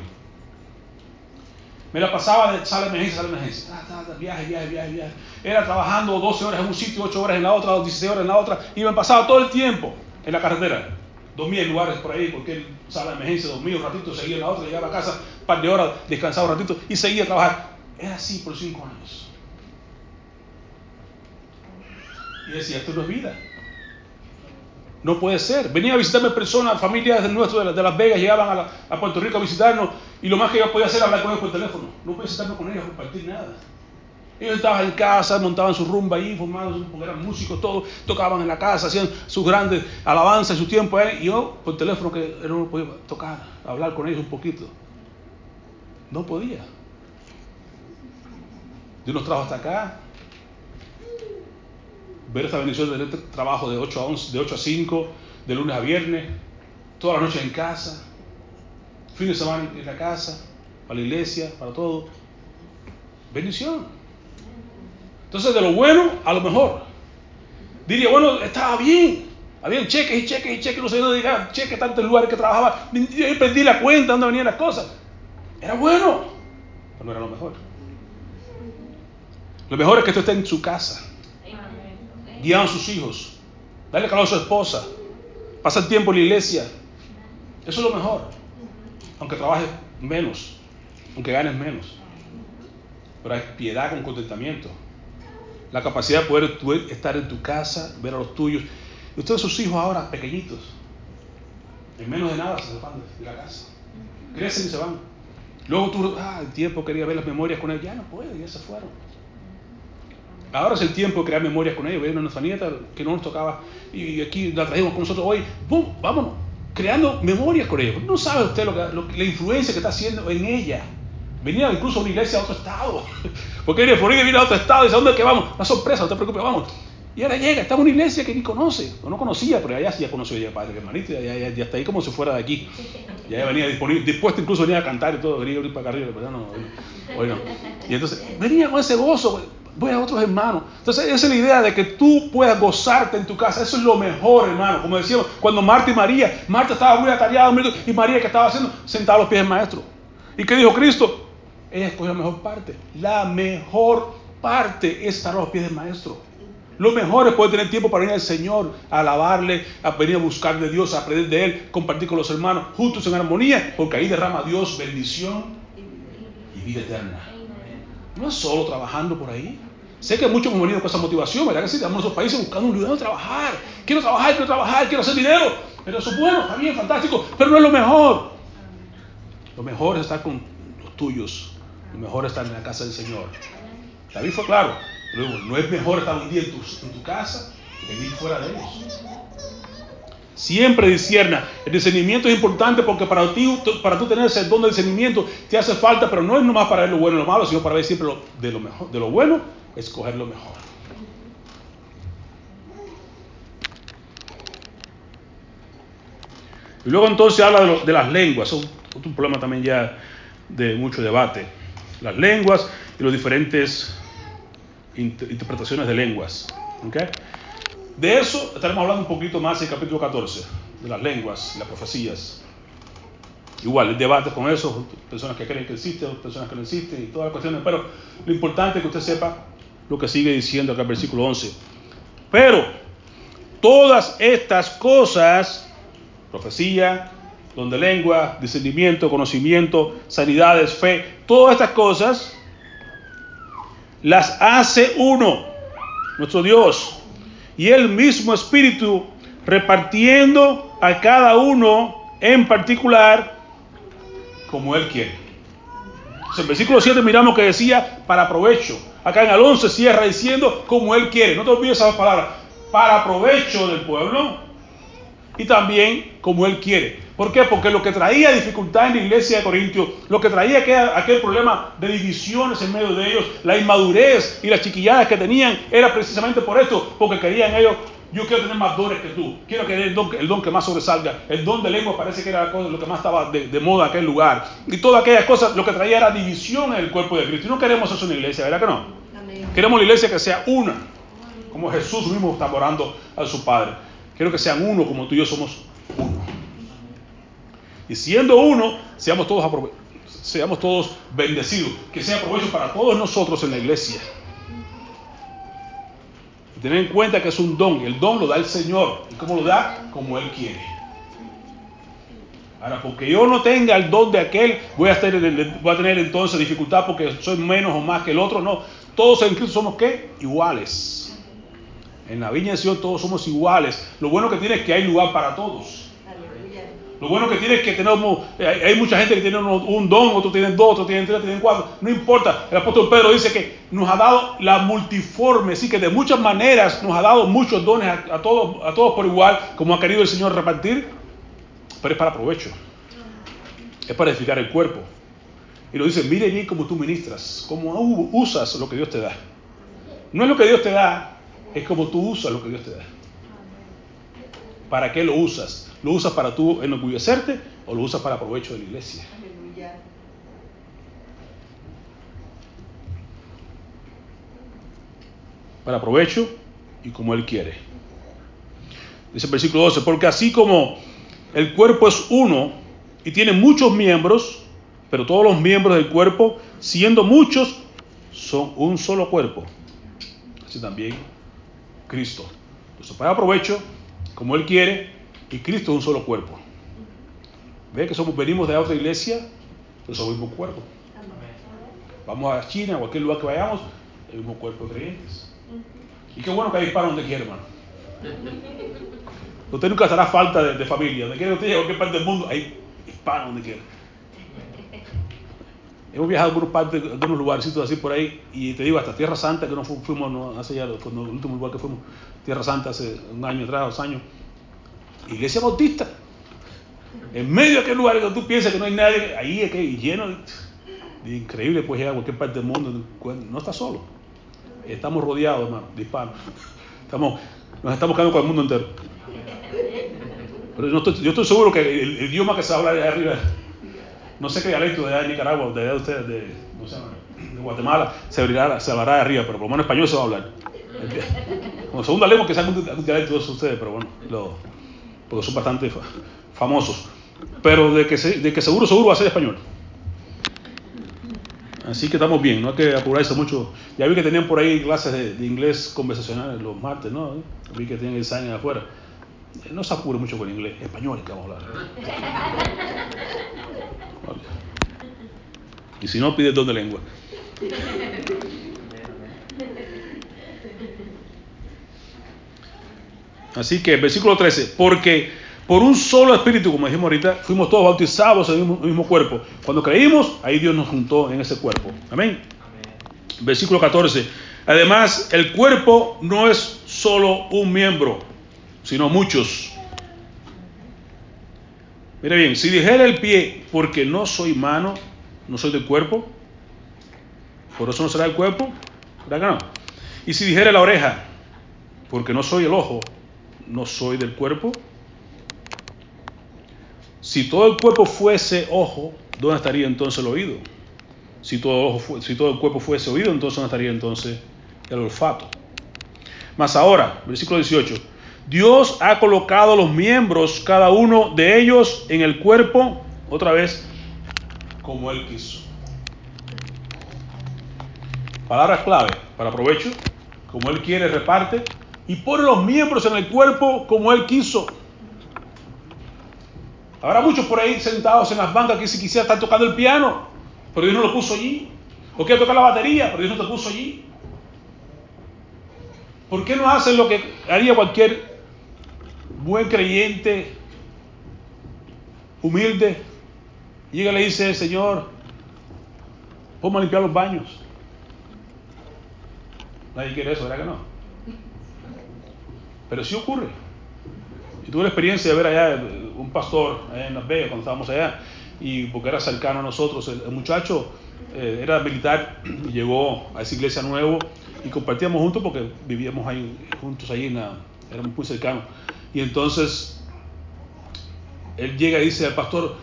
Me la pasaba de sala de emergencia, sala de emergencia. Viaje, viaje, viaje, viaje. Era trabajando 12 horas en un sitio, 8 horas en la otra, 16 horas en la otra. Y me pasaba todo el tiempo en la carretera dormía en lugares por ahí porque sala de emergencia, dormía un ratito, seguía en la otra, llegaba a casa un par de horas, descansaba un ratito y seguía a trabajar. Era así por cinco años. Y decía, esto no es vida. No puede ser. Venía a visitarme personas, familias de nuestro de, Las Vegas, llegaban a, la, a, Puerto Rico a visitarnos y lo más que yo podía hacer era hablar con ellos por teléfono. No podía sentarme con ellos, compartir nada. Ellos estaban en casa, montaban su rumba ahí, formaban, porque eran músicos, todos tocaban en la casa, hacían sus grandes alabanzas su tiempo ahí. Y yo, por teléfono, que no podía tocar, hablar con ellos un poquito. No podía. Dios nos trajo hasta acá. Ver esta bendición de trabajo de 8 a 11, de 8 a 5, de lunes a viernes, toda la noche en casa, fin de semana en la casa, para la iglesia, para todo. Bendición. Entonces, de lo bueno a lo mejor. Diría, bueno, estaba bien. Habían cheques y cheques y cheques, no sé dónde diga, cheques, tantos lugares que trabajaba. Yo perdí la cuenta, dónde venían las cosas. Era bueno, pero no era lo mejor. Lo mejor es que tú estés en su casa, guiando a sus hijos, darle calor a su esposa, pasar tiempo en la iglesia. Eso es lo mejor. Aunque trabajes menos, aunque ganes menos. Pero hay piedad con contentamiento la capacidad de poder estar en tu casa, ver a los tuyos. Y ustedes, sus hijos ahora, pequeñitos, en menos de nada se van de la casa. Crecen y se van. Luego tú, ah, el tiempo quería ver las memorias con ellos. Ya no puedo, ya se fueron. Ahora es el tiempo de crear memorias con ellos. Ver a nuestra nieta que no nos tocaba y aquí la trajimos con nosotros hoy. ¡Bum! Vámonos. creando memorias con ellos. No sabe usted lo que, la influencia que está haciendo en ella. Venía incluso a una iglesia a otro estado. (laughs) Porque viene por ahí, viene a otro estado y dice, ¿dónde es que vamos? Una sorpresa, no te preocupes, vamos. Y ahora llega, está en una iglesia que ni conoce, o no conocía, pero allá sí ya conoció ya padre, hermanito, ya, ya, ya, está ahí como si fuera de aquí. Ya venía disponible, dispuesto incluso venía a cantar y todo, venía a ir para arriba, pero no, bueno. Y entonces venía con ese gozo, voy a otros hermanos. Entonces esa es la idea de que tú puedas gozarte en tu casa, eso es lo mejor, hermano. Como decíamos, cuando Marta y María, Marta estaba muy atareada y María que estaba haciendo, sentada a los pies del maestro. ¿Y qué dijo Cristo? Ella escogió la mejor parte. La mejor parte es estar a los pies del maestro. Lo mejor es poder tener tiempo para venir al Señor, a alabarle, a venir a buscar de Dios, a aprender de Él, compartir con los hermanos, juntos en armonía, porque ahí derrama Dios bendición y vida eterna. No es solo trabajando por ahí. Sé que muchos hemos venido con esa motivación, ¿verdad? Que sí, estamos en nuestros países buscando un lugar donde trabajar. Quiero trabajar, quiero trabajar, quiero hacer dinero. Pero eso es bueno, está bien, fantástico, pero no es lo mejor. Lo mejor es estar con los tuyos. Lo mejor es estar en la casa del Señor. David fue claro. Luego, no es mejor estar un día en tu, casa que vivir fuera de ellos. Siempre discierna. El discernimiento es importante porque para ti, para tú tener ese don de discernimiento, te hace falta, pero no es nomás para ver lo bueno y lo malo, sino para ver siempre de lo de lo bueno, escoger lo mejor. Y luego entonces habla de, de las lenguas, es otro problema también ya de mucho debate. Las lenguas y los diferentes interpretaciones de lenguas. De eso estaremos hablando un poquito más en el capítulo 14, de las lenguas, las profecías. Igual, el debate con eso, personas que creen que existe, personas que no existen y todas las cuestiones, pero lo importante es que usted sepa lo que sigue diciendo acá el versículo 11. Pero todas estas cosas, profecía, don de lengua, discernimiento, conocimiento, sanidades, fe, todas estas cosas las hace uno, nuestro Dios, y el mismo Espíritu repartiendo a cada uno en particular como Él quiere. en el versículo 7 miramos que decía para provecho. Acá en 11 cierra diciendo como Él quiere. No te olvides esas palabras. Para provecho del pueblo y también como Él quiere. ¿Por qué? Porque lo que traía dificultad en la iglesia de Corintios, lo que traía aquel, aquel problema de divisiones en medio de ellos, la inmadurez y las chiquilladas que tenían, era precisamente por esto, porque querían ellos, yo quiero tener más dones que tú, quiero que el don, el don que más sobresalga, el don de lengua parece que era lo que más estaba de, moda en aquel lugar, y todas aquellas cosas, lo que traía era división en el cuerpo de Cristo, y no queremos eso en la iglesia, ¿verdad que no? Queremos la iglesia que sea una, como Jesús mismo está orando a su Padre. Quiero que sean uno como tú y yo somos y siendo uno, seamos todos, seamos todos bendecidos. Que sea provecho para todos nosotros en la iglesia. Tener en cuenta que es un don. El don lo da el Señor. ¿Y cómo lo da? Como Él quiere. Ahora, porque yo no tenga el don de aquel, voy a, tener, entonces dificultad porque soy menos o más que el otro. No, todos en Cristo somos qué? Iguales. En la viña de Señor todos somos iguales. Lo bueno que tiene es que hay lugar para todos. Lo bueno que tiene es que tenemos, eh, hay mucha gente que tiene un don, otros tienen dos, otros tienen tres, tienen cuatro. No importa. El apóstol Pedro dice que nos ha dado la multiforme, sí que de muchas maneras nos ha dado muchos dones a, todos, a todos por igual, como ha querido el Señor repartir, pero es para provecho. Es para edificar el cuerpo. Y lo dice, mire bien cómo tú ministras, cómo usas lo que Dios te da. No es lo que Dios te da, es como tú usas lo que Dios te da. ¿Para qué lo usas? ¿Lo usas para tú enorgullecerte o lo usas para provecho de la iglesia? Para provecho y como Él quiere. Dice el versículo 12, porque así como el cuerpo es uno y tiene muchos miembros, pero todos los miembros del cuerpo, siendo muchos, son un solo cuerpo. Así también Cristo. Entonces, para provecho, como Él quiere, y Cristo es un solo cuerpo. ¿Ve que somos, venimos de otra iglesia? Pero somos el mismo cuerpo. Vamos a China, a cualquier lugar que vayamos, el mismo cuerpo de creyentes. Y qué bueno que hay hispanos donde quiera, hermano. Usted nunca hará falta de, familia. Donde quiera usted, en cualquier parte del mundo, hay hispanos donde quiera. Hemos viajado a algunos, partes, algunos lugarcitos así por ahí, y te digo, hasta Tierra Santa, que no fuimos hace ya, el último lugar que fuimos, Tierra Santa hace un año atrás, dos años, iglesia bautista. En medio de aquel lugar donde tú piensas que no hay nadie, ahí es que lleno de, increíble, pues llegar a cualquier parte del mundo. No está solo. Estamos rodeados, hermano, de hispanos. Estamos, nos estamos quedando con el mundo entero. Pero yo estoy, yo estoy seguro que el, idioma que se habla de arriba, no sé qué dialecto de allá de Nicaragua, de allá de ustedes, de, Guatemala, se, hablará, se hablará de arriba, pero por lo menos español se va a hablar. Como segunda lengua que sean un dialecto de ustedes, pero bueno, lo, porque son bastante famosos. Pero de que, de que seguro, seguro va a ser español. Así que estamos bien, no hay que apurarse mucho. Ya vi que tenían por ahí clases de, inglés conversacional los martes, ¿no? Vi que tienen el afuera. No se apure mucho con el inglés, español que vamos a hablar. (laughs) Y si no, pide don de lengua. Así que, versículo 13, porque por un solo espíritu, como dijimos ahorita, fuimos todos bautizados en el mismo, cuerpo. Cuando creímos, ahí Dios nos juntó en ese cuerpo. Amén. Versículo 14. Además, el cuerpo no es solo un miembro, sino muchos. Mire bien, si dijera el pie, porque no soy mano, no soy del cuerpo, por eso no será el cuerpo, ¿verdad que no? Y si dijera la oreja, porque no soy el ojo, no soy del cuerpo, si todo el cuerpo fuese ojo, ¿dónde estaría entonces el oído? Si todo, el cuerpo fuese oído, entonces ¿dónde estaría entonces el olfato? Más ahora, versículo 18. Dios ha colocado los miembros, cada uno de ellos, en el cuerpo, otra vez, como Él quiso. Palabras clave para provecho, como Él quiere, reparte, y pone los miembros en el cuerpo como Él quiso. Habrá muchos por ahí sentados en las bancas que si quisiera estar tocando el piano, pero Dios no lo puso allí. O quiere tocar la batería, pero Dios no te puso allí. ¿Por qué no hacen lo que haría cualquier buen creyente, humilde? Llega y le dice, Señor, ponme a limpiar los baños. Nadie quiere eso, ¿verdad que no? Pero sí ocurre. Tuve la experiencia de ver allá un pastor en Las Vegas cuando estábamos allá, y porque era cercano a nosotros. El, muchacho eh, era militar y llegó a esa iglesia nuevo y compartíamos juntos porque vivíamos ahí juntos ahí, en éramos muy cercanos. Y entonces él llega y dice al pastor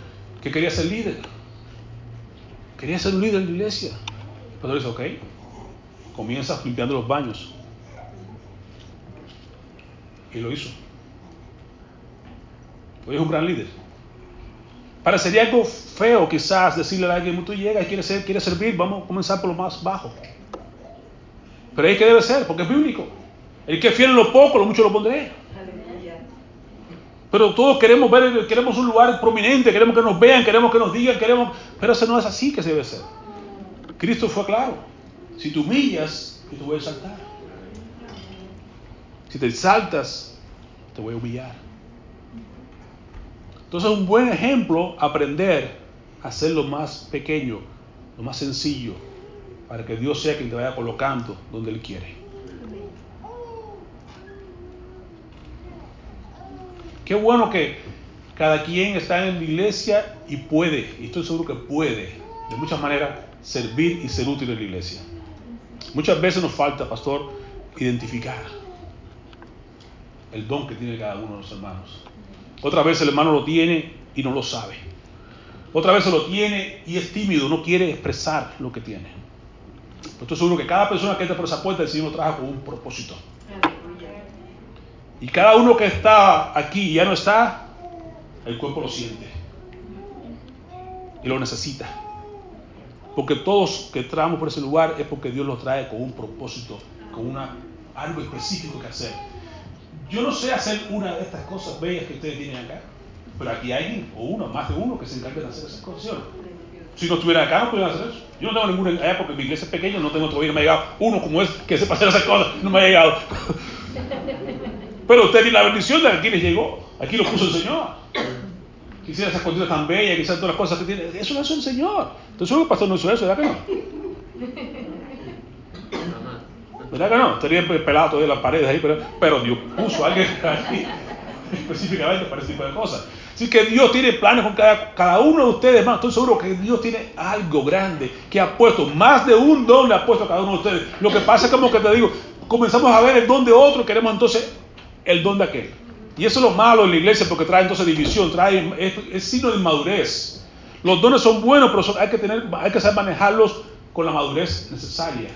que quería ser líder. Quería ser un líder en la iglesia. El pastor dice, ok, comienza limpiando los baños. Y lo hizo. Hoy es un gran líder. Parecería algo feo quizás decirle a alguien, tú llegas y quieres, ser, quieres servir, vamos a comenzar por lo más bajo. Pero ahí que debe ser, porque es bíblico. El que es fiel en lo poco, lo mucho lo pondré. Pero todos queremos ver, queremos un lugar prominente, queremos que nos vean, queremos que nos digan, queremos... Pero eso no es así que se debe ser. Cristo fue claro. Si te humillas, yo te voy a exaltar. Si te exaltas, te voy a humillar. Entonces es un buen ejemplo aprender a ser lo más pequeño, lo más sencillo, para que Dios sea quien te vaya colocando donde Él quiere. Qué bueno que cada quien está en la iglesia y puede, y estoy seguro que puede, de muchas maneras, servir y ser útil en la iglesia. Muchas veces nos falta, pastor, identificar el don que tiene cada uno de los hermanos. Otra vez el hermano lo tiene y no lo sabe. Otra vez lo tiene y es tímido, no quiere expresar lo que tiene. Pero estoy seguro que cada persona que entra por esa puerta el Señor lo trajo con un propósito. Y cada uno que está aquí y ya no está, el cuerpo lo siente. Y lo necesita. Porque todos que entramos por ese lugar es porque Dios lo trae con un propósito, con una, algo específico que hacer. Yo no sé hacer una de estas cosas bellas que ustedes tienen acá, pero aquí hay o uno, más de uno, que se encarga de hacer esas cosas. Si no estuvieran acá, no pudieran hacer eso. Yo no tengo ninguna allá porque mi iglesia es pequeña, no tengo todavía, me ha llegado uno como es que sepa hacer esas cosas, no me ha llegado. (laughs) Pero usted tiene la bendición de aquí les llegó, aquí lo puso el Señor. Quisiera esas cosas tan bellas, quizás todas las cosas que tiene. Eso lo hizo el Señor. Entonces, el pastor no hizo eso, ¿verdad que no? ¿Verdad que no? Estaría pelado todavía las paredes ahí, pero, Dios puso a alguien (laughs) aquí específicamente para ese tipo de cosas. Así que Dios tiene planes con cada, uno de ustedes, hermano. Estoy seguro que Dios tiene algo grande que ha puesto. Más de un don le ha puesto a cada uno de ustedes. Lo que pasa es como que te digo, comenzamos a ver el don de otro queremos entonces el don de aquel. Y eso es lo malo en la iglesia porque trae entonces división, trae, es, signo de inmadurez. Los dones son buenos, pero hay, que tener, hay que saber manejarlos con la madurez necesaria.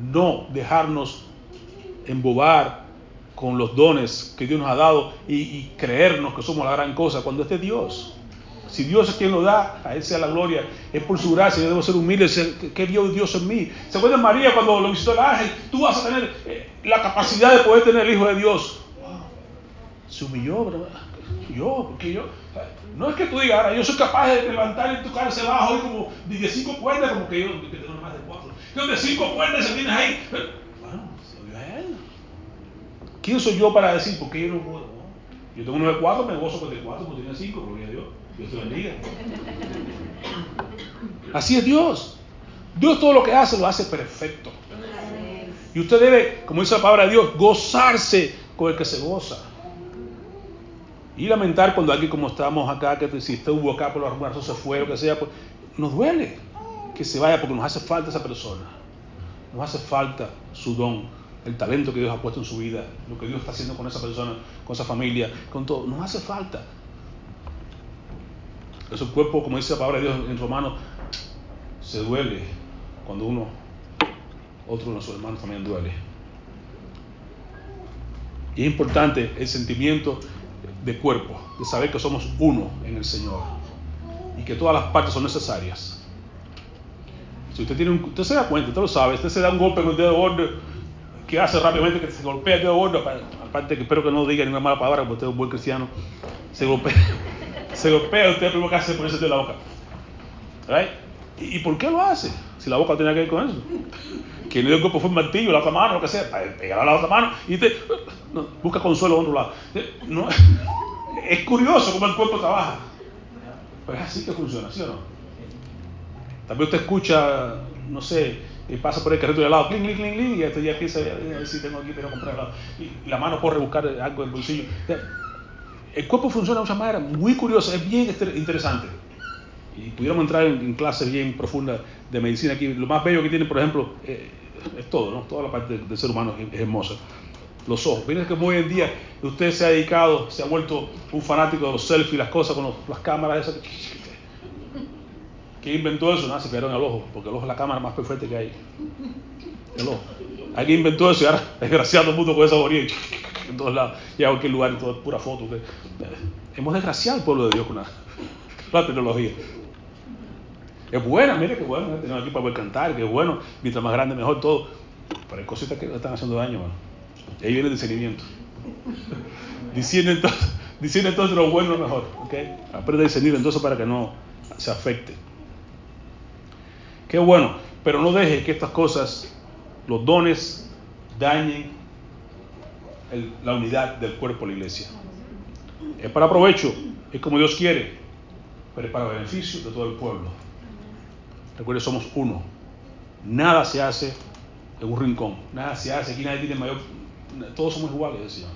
No dejarnos embobar con los dones que Dios nos ha dado y, creernos que somos la gran cosa cuando este Dios. Si Dios es quien lo da, a Él sea la gloria, es por su gracia, yo debo ser humilde, que vio Dios en mí. ¿Se acuerdan María cuando lo visitó el ángel? Tú vas a tener eh, la capacidad de poder tener el Hijo de Dios se humilló, ¿verdad? Yo, porque yo, no es que tú digas, ahora yo soy capaz de levantar en tu cara ese bajo hoy como de cinco cuerdas, como que yo que tengo más de cuatro. Que de cinco cuerdas se tienes ahí. bueno, se lo a él. ¿Quién soy yo para decir por qué yo no puedo? Yo tengo uno de cuatro, me gozo con de cuatro, como tiene cinco, gloria a Dios. Dios te bendiga. Así es Dios. Dios todo lo que hace lo hace perfecto. Y usted debe, como dice la palabra de Dios, gozarse con el que se goza. Y lamentar cuando alguien como estamos acá, que si estuvo acá por alguna razón se fue, lo que sea, pues nos duele que se vaya porque nos hace falta esa persona. Nos hace falta su don, el talento que Dios ha puesto en su vida, lo que Dios está haciendo con esa persona, con esa familia, con todo. Nos hace falta. Ese cuerpo, como dice la palabra de Dios en Romanos, se duele cuando uno, otro de nuestros hermanos también duele. Y es importante el sentimiento de cuerpo, de saber que somos uno en el Señor y que todas las partes son necesarias. Si usted tiene un, usted se da cuenta, usted lo sabe, usted se da un golpe con el dedo gordo, que hace rápidamente que se golpea el dedo gordo, aparte que espero que no diga ninguna mala palabra, porque usted es un buen cristiano, se golpea, (laughs) se golpea, usted primero que hace ponerse de la boca. ¿Y, por qué lo hace? Si la boca tiene que ver con eso. Que no el golpe fue un martillo, la otra mano, lo que sea, pegar a la otra mano y te busca consuelo a otro lado. No, (laughs) es curioso cómo el cuerpo trabaja. Pero es así que funciona, ¿sí o no? También usted escucha, no sé, y pasa por el carrito de lado, clink, clink, clink, clink, y esto ya empieza a ver si tengo aquí, pero comprar helado. Y la mano corre a buscar algo en el bolsillo. El cuerpo funciona de una manera muy curiosa, es bien interesante. Y pudiéramos entrar en, clases bien profundas de medicina aquí. Lo más bello que tiene, por ejemplo, eh, es todo, ¿no? Toda la parte del ser humano es, hermosa los ojos. Miren que hoy en día usted se ha dedicado, se ha vuelto un fanático de los selfies, las cosas con las cámaras esas. ¿Quién inventó eso? Nada, se quedaron el ojo, porque el ojo es la cámara más perfecta que hay. El ojo. Alguien inventó eso y ahora (laughs) desgraciado el mundo con esa bonita (laughs) en todos lados. Y a cualquier lugar, en toda pura foto. Hemos desgraciado al pueblo de Dios con la, (laughs) la tecnología. Es buena, mire que bueno, tener aquí para poder cantar, que es bueno, mientras más grande mejor todo. Pero hay cositas que están haciendo daño, ahí viene el discernimiento. diciendo, entonces, diciendo entonces lo bueno lo mejor. ¿okay? Aprende a discernir entonces para que no se afecte. Qué bueno, pero no deje que estas cosas, los dones, dañen la unidad del cuerpo de la iglesia. Es para provecho, es como Dios quiere, pero es para beneficio de todo el pueblo. Recuerde, somos uno. Nada se hace en un rincón. Nada se hace. Aquí nadie tiene mayor. Todos somos iguales, decía.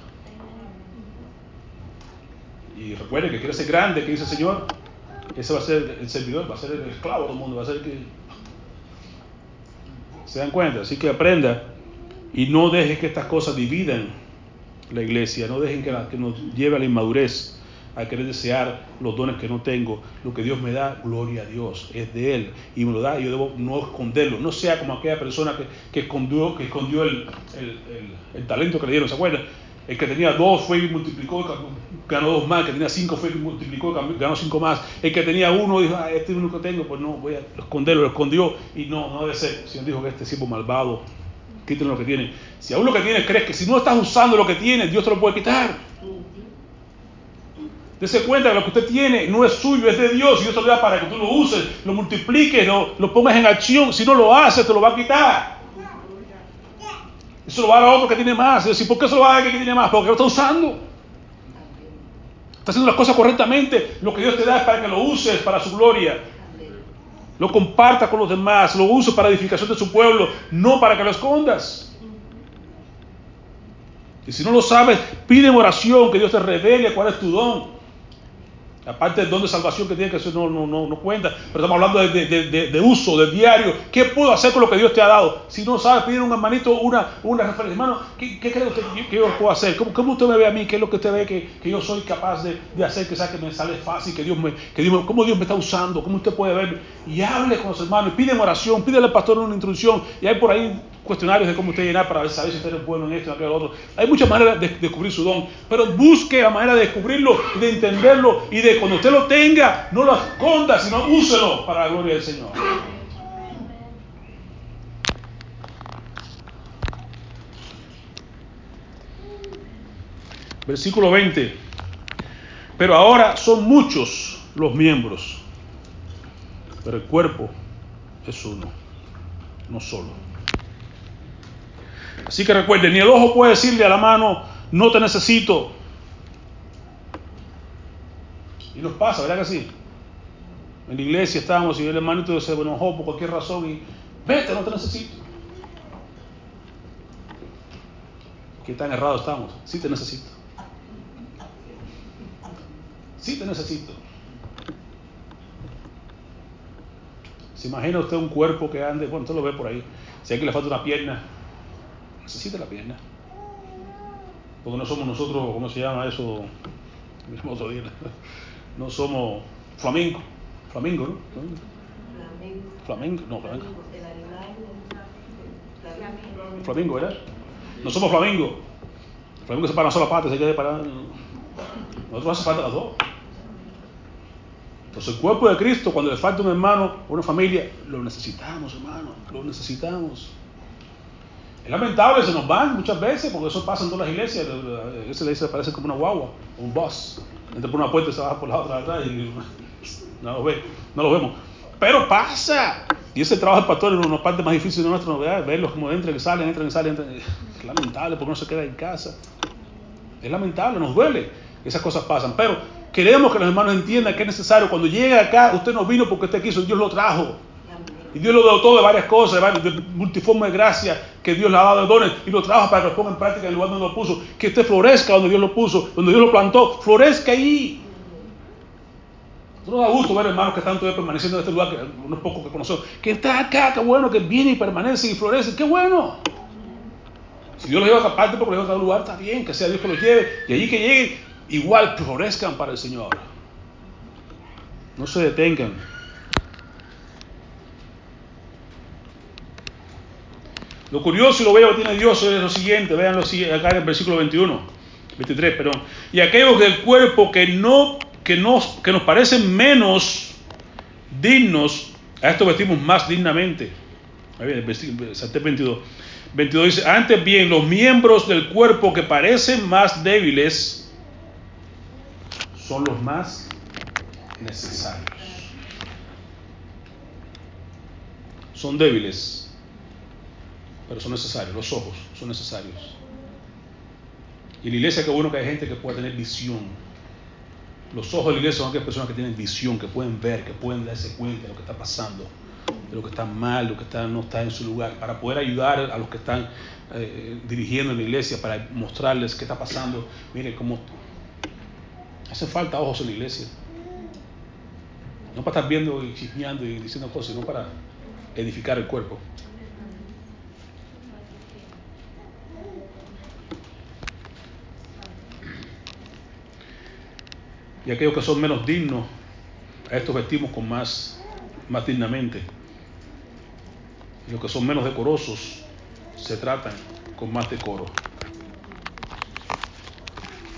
Y recuerde que quiere ser grande, que dice el Señor. Ese va a ser el servidor, va a ser el esclavo del mundo, va a ser el que. ¿Se dan cuenta? Así que aprenda y no deje que estas cosas dividan la iglesia, no dejen que, que nos lleve a la inmadurez a querer desear los dones que no tengo. Lo que Dios me da, gloria a Dios, es de Él y me lo da y yo debo no esconderlo. No sea como aquella persona que, que escondió, que escondió el, el, talento que le dieron, ¿se acuerdan? El que tenía dos fue y multiplicó, ganó dos más. El que tenía cinco fue y multiplicó, ganó cinco más. El que tenía uno dijo, ah, este es uno que tengo, pues no, voy a esconderlo, lo escondió. Y no, no debe ser. El Señor dijo que este siervo malvado, quiten lo que tiene. Si aún lo que tienes crees que si no estás usando lo que tienes, Dios te lo puede quitar. Dese cuenta que lo que usted tiene no es suyo, es de Dios. Y Dios te lo da para que tú lo uses, lo multipliques, lo, lo pongas en acción. Si no lo haces, te lo va a quitar. Eso lo va a dar a otro que tiene más. ¿por qué se lo va a dar a que tiene más? Porque lo está usando. Está haciendo las cosas correctamente. Lo que Dios te da es para que lo uses para su gloria. Lo comparta con los demás. Lo uses para edificación de su pueblo, no para que lo escondas. Y si no lo sabes, pide en oración que Dios te revele cuál es tu don. Aparte del don de salvación que tiene que eso no, no, no, no cuenta. Pero estamos hablando de, de, de, uso, de diario. ¿Qué puedo hacer con lo que Dios te ha dado? Si no sabes pedir a un hermanito una, una referencia, hermano, ¿qué, qué cree usted que yo puedo hacer? ¿Cómo, ¿Cómo, usted me ve a mí? ¿Qué es lo que usted ve que, que yo soy capaz de, hacer? Que, sea, que me sale fácil, que Dios me, que Dios ¿cómo Dios me está usando? ¿Cómo usted puede ver? Y hable con los hermanos, pide oración, pídele al pastor una instrucción. Y hay por ahí cuestionarios de cómo usted llenar para saber si usted es bueno en esto, en aquello, otro. Hay muchas maneras de descubrir su don, pero busque la manera de descubrirlo de entenderlo y de cuando usted lo tenga, no lo esconda, sino úselo para la gloria del Señor. Versículo 20. Pero ahora son muchos los miembros, pero el cuerpo es uno, no solo. Así que recuerden, ni el ojo puede decirle a la mano, no te necesito. Y nos pasa, ¿verdad que sí? En la iglesia estamos y el hermanito se enojó por cualquier razón y vete, no te necesito. ¿Qué tan errados estamos? Sí te necesito. Sí te necesito. ¿Se imagina usted un cuerpo que ande? Bueno, usted lo ve por ahí. Si hay que le falta una pierna, necesita la pierna. Porque no somos nosotros, ¿cómo se llama eso? (laughs) No somos flamingo. Flamingo, ¿no? Flamingo. No, flamingo. Flamingo, ¿verdad? No somos flamingo. flamingo se para una sola parte, se quiere parar. Nosotros hace falta las dos. Entonces el cuerpo de Cristo, cuando le falta un hermano o una familia, lo necesitamos, hermano, lo necesitamos. Es lamentable, se nos van muchas veces, porque eso pasa en todas las iglesias. Esa iglesia parece como una guagua, un bus. Entra por una puerta y se baja por la otra atrás y no lo, ve, no lo vemos. Pero pasa. Y ese trabajo del pastor es una parte más difícil de nuestra novedad, verlos como entran y salen, entran y salen, entran. Es lamentable porque no se queda en casa. Es lamentable, nos duele. Esas cosas pasan. Pero queremos que los hermanos entiendan que es necesario. Cuando llegue acá, usted no vino porque usted quiso, Dios lo trajo. Y Dios lo dotó de varias cosas, de multiforme de gracia que Dios le ha dado dones y lo trabaja para que lo ponga en práctica en el lugar donde lo puso. Que usted florezca donde Dios lo puso, donde Dios lo plantó, florezca ahí. No da gusto ver hermanos que están todavía permaneciendo en este lugar, que unos pocos que conocemos, que está acá, qué bueno, que viene y permanece y florece, qué bueno. Si Dios los lleva a otra parte porque los lleva a otro lugar, está bien, que sea Dios que los lleve. Y allí que lleguen, igual florezcan para el Señor. No se detengan. Lo curioso y lo bello que tiene Dios es lo siguiente, vean acá en el versículo 21, 23, perdón. Y aquellos del cuerpo que no, que nos, que nos parecen menos dignos, a esto vestimos más dignamente. Ahí viene, el 22. 22 dice, antes bien, los miembros del cuerpo que parecen más débiles son los más necesarios. Son débiles pero son necesarios, los ojos son necesarios. Y en la iglesia qué bueno que hay gente que pueda tener visión. Los ojos de la iglesia son aquellas personas que tienen visión, que pueden ver, que pueden darse cuenta de lo que está pasando, de lo que está mal, lo que está, no está en su lugar, para poder ayudar a los que están eh, dirigiendo en la iglesia, para mostrarles qué está pasando. Miren cómo hace falta ojos en la iglesia. No para estar viendo y chismeando y diciendo cosas, sino para edificar el cuerpo. Y aquellos que son menos dignos, a estos vestimos con más, más dignamente. Y los que son menos decorosos se tratan con más decoro.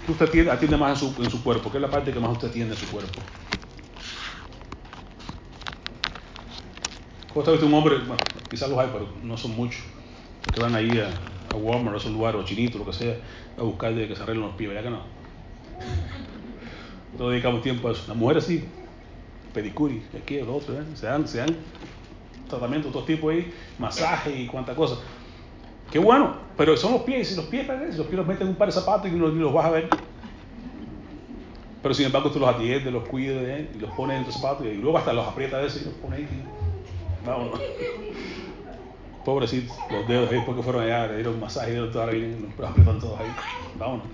¿Qué usted atiende, más en su, cuerpo? ¿Qué es la parte que más usted atiende en su cuerpo? ¿Cómo está un hombre? Bueno, quizás los hay, pero no son muchos. Que van ahí a, a Walmart, a esos lugares, o Chinito, lo que sea, a buscar de que se arreglen los pies, ¿verdad que no? Nosotros dedicamos tiempo a eso. Las mujeres sí, pedicuri, aquí, lo otro, ¿eh? se dan, se dan tratamientos de todo tipo ahí, masaje y cuánta cosa. Qué bueno, pero son los pies, si los pies, si los pies los meten en un par de zapatos y no los vas a ver. Pero sin embargo tú los atiendes, los cuidas ¿eh? y los pones en tus zapatos y luego hasta los aprietas de eso y los pones ahí. Vámonos. Pobrecitos, los dedos ahí porque fueron allá, le dieron masaje y ahora vienen, los aprietan todos ahí. Vámonos.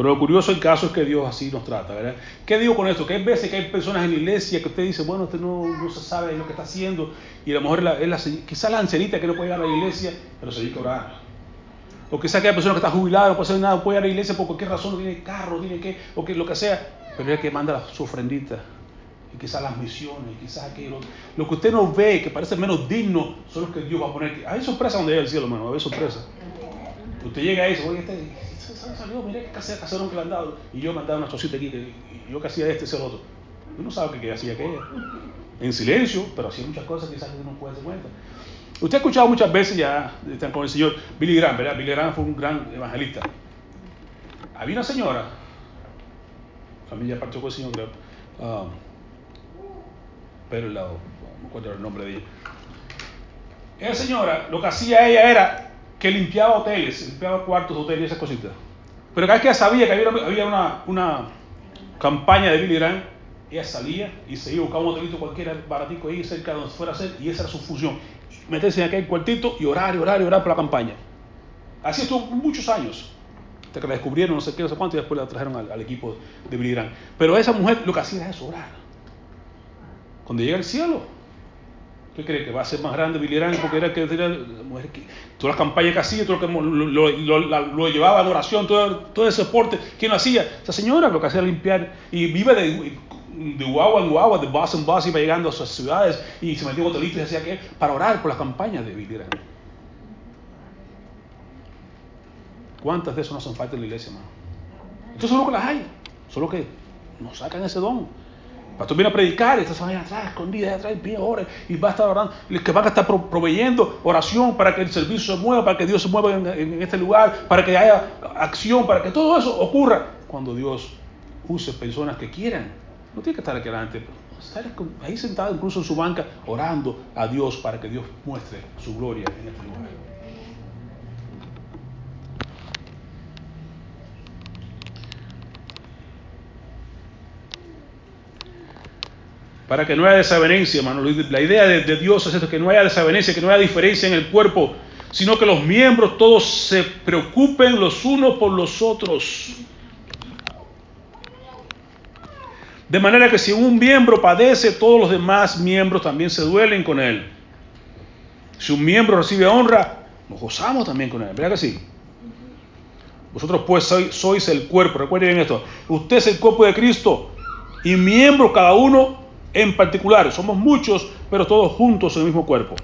Pero lo curioso del caso es que Dios así nos trata, ¿verdad? ¿Qué digo con esto? Que hay veces que hay personas en la iglesia que usted dice, bueno, usted no, no se sabe lo que está haciendo, y a lo mejor es la, quizás la ancianita que no puede ir a la iglesia, pero se dedica a orar. O quizás aquella persona que está jubilada, no puede hacer nada, no puede ir a la iglesia por cualquier razón, no tiene carro, tiene que, o que lo que sea, pero es que manda su ofrendita y quizás las misiones, quizás aquello. Lo que usted no ve, que parece menos digno, son los que Dios va a poner. Hay sorpresa donde llega el cielo, hermano, hay sorpresa. Usted llega y dice, oye, este salió, mire qué casero que le han dado. Y yo dado una chocita aquí, y yo que hacía este, ese el otro. Uno sabe que, hacía aquella. En silencio, pero hacía muchas cosas que quizás uno no puede dar cuenta. Usted ha escuchado muchas veces ya con el señor Billy Graham, ¿verdad? Billy Graham fue un gran evangelista. Había una señora, familia partió con el señor Graham, um, pero el lado, no me acuerdo el nombre de ella. Esa señora, lo que hacía ella era que limpiaba hoteles, limpiaba cuartos hoteles y esas cositas. Pero cada vez que ella sabía que había, una, una, campaña de Billy Graham, ella salía y se iba a buscar un hotelito cualquiera baratico ahí cerca de donde fuera a hacer, y esa era su función. Meterse en aquel cuartito y orar, y orar, y orar por la campaña. Así estuvo muchos años. Hasta que la descubrieron, no sé qué, no sé cuánto, y después la trajeron al, al equipo de Billy Graham. Pero esa mujer lo que hacía era eso, orar. Cuando llega al cielo, ¿qué cree? Que va a ser más grande Billy porque era que era la mujer que todas las campañas que hacía, todo lo que lo, llevaba a la oración, todo, todo ese soporte, ¿quién lo hacía? Esa señora lo que hacía limpiar. Y vive de, de guagua en guagua, de bus en bus, iba llegando a sus ciudades. Y se metió en y hacía que para orar por las campañas de Billy ¿Cuántas de eso no son falta en la iglesia, hermano? Entonces solo que las hay, solo que nos sacan ese don pastor viene a predicar y estás ahí atrás, escondida, atrás, pie, ora, y va a estar orando, que van a estar proveyendo oración para que el servicio se mueva, para que Dios se mueva en, este lugar, para que haya acción, para que todo eso ocurra. Cuando Dios use personas que quieran, no tiene que estar aquí adelante, estar ahí sentado incluso en su banca, orando a Dios para que Dios muestre su gloria en este lugar. Para que no haya desavenencia, hermano. La idea de, Dios es esto, que no haya desavenencia, que no haya diferencia en el cuerpo, sino que los miembros todos se preocupen los unos por los otros. De manera que si un miembro padece, todos los demás miembros también se duelen con él. Si un miembro recibe honra, nos gozamos también con él. ¿Verdad que sí? Vosotros pues sois, el cuerpo. Recuerden esto. Usted es el cuerpo de Cristo y miembros cada uno en particular. Somos muchos, pero todos juntos en el mismo cuerpo.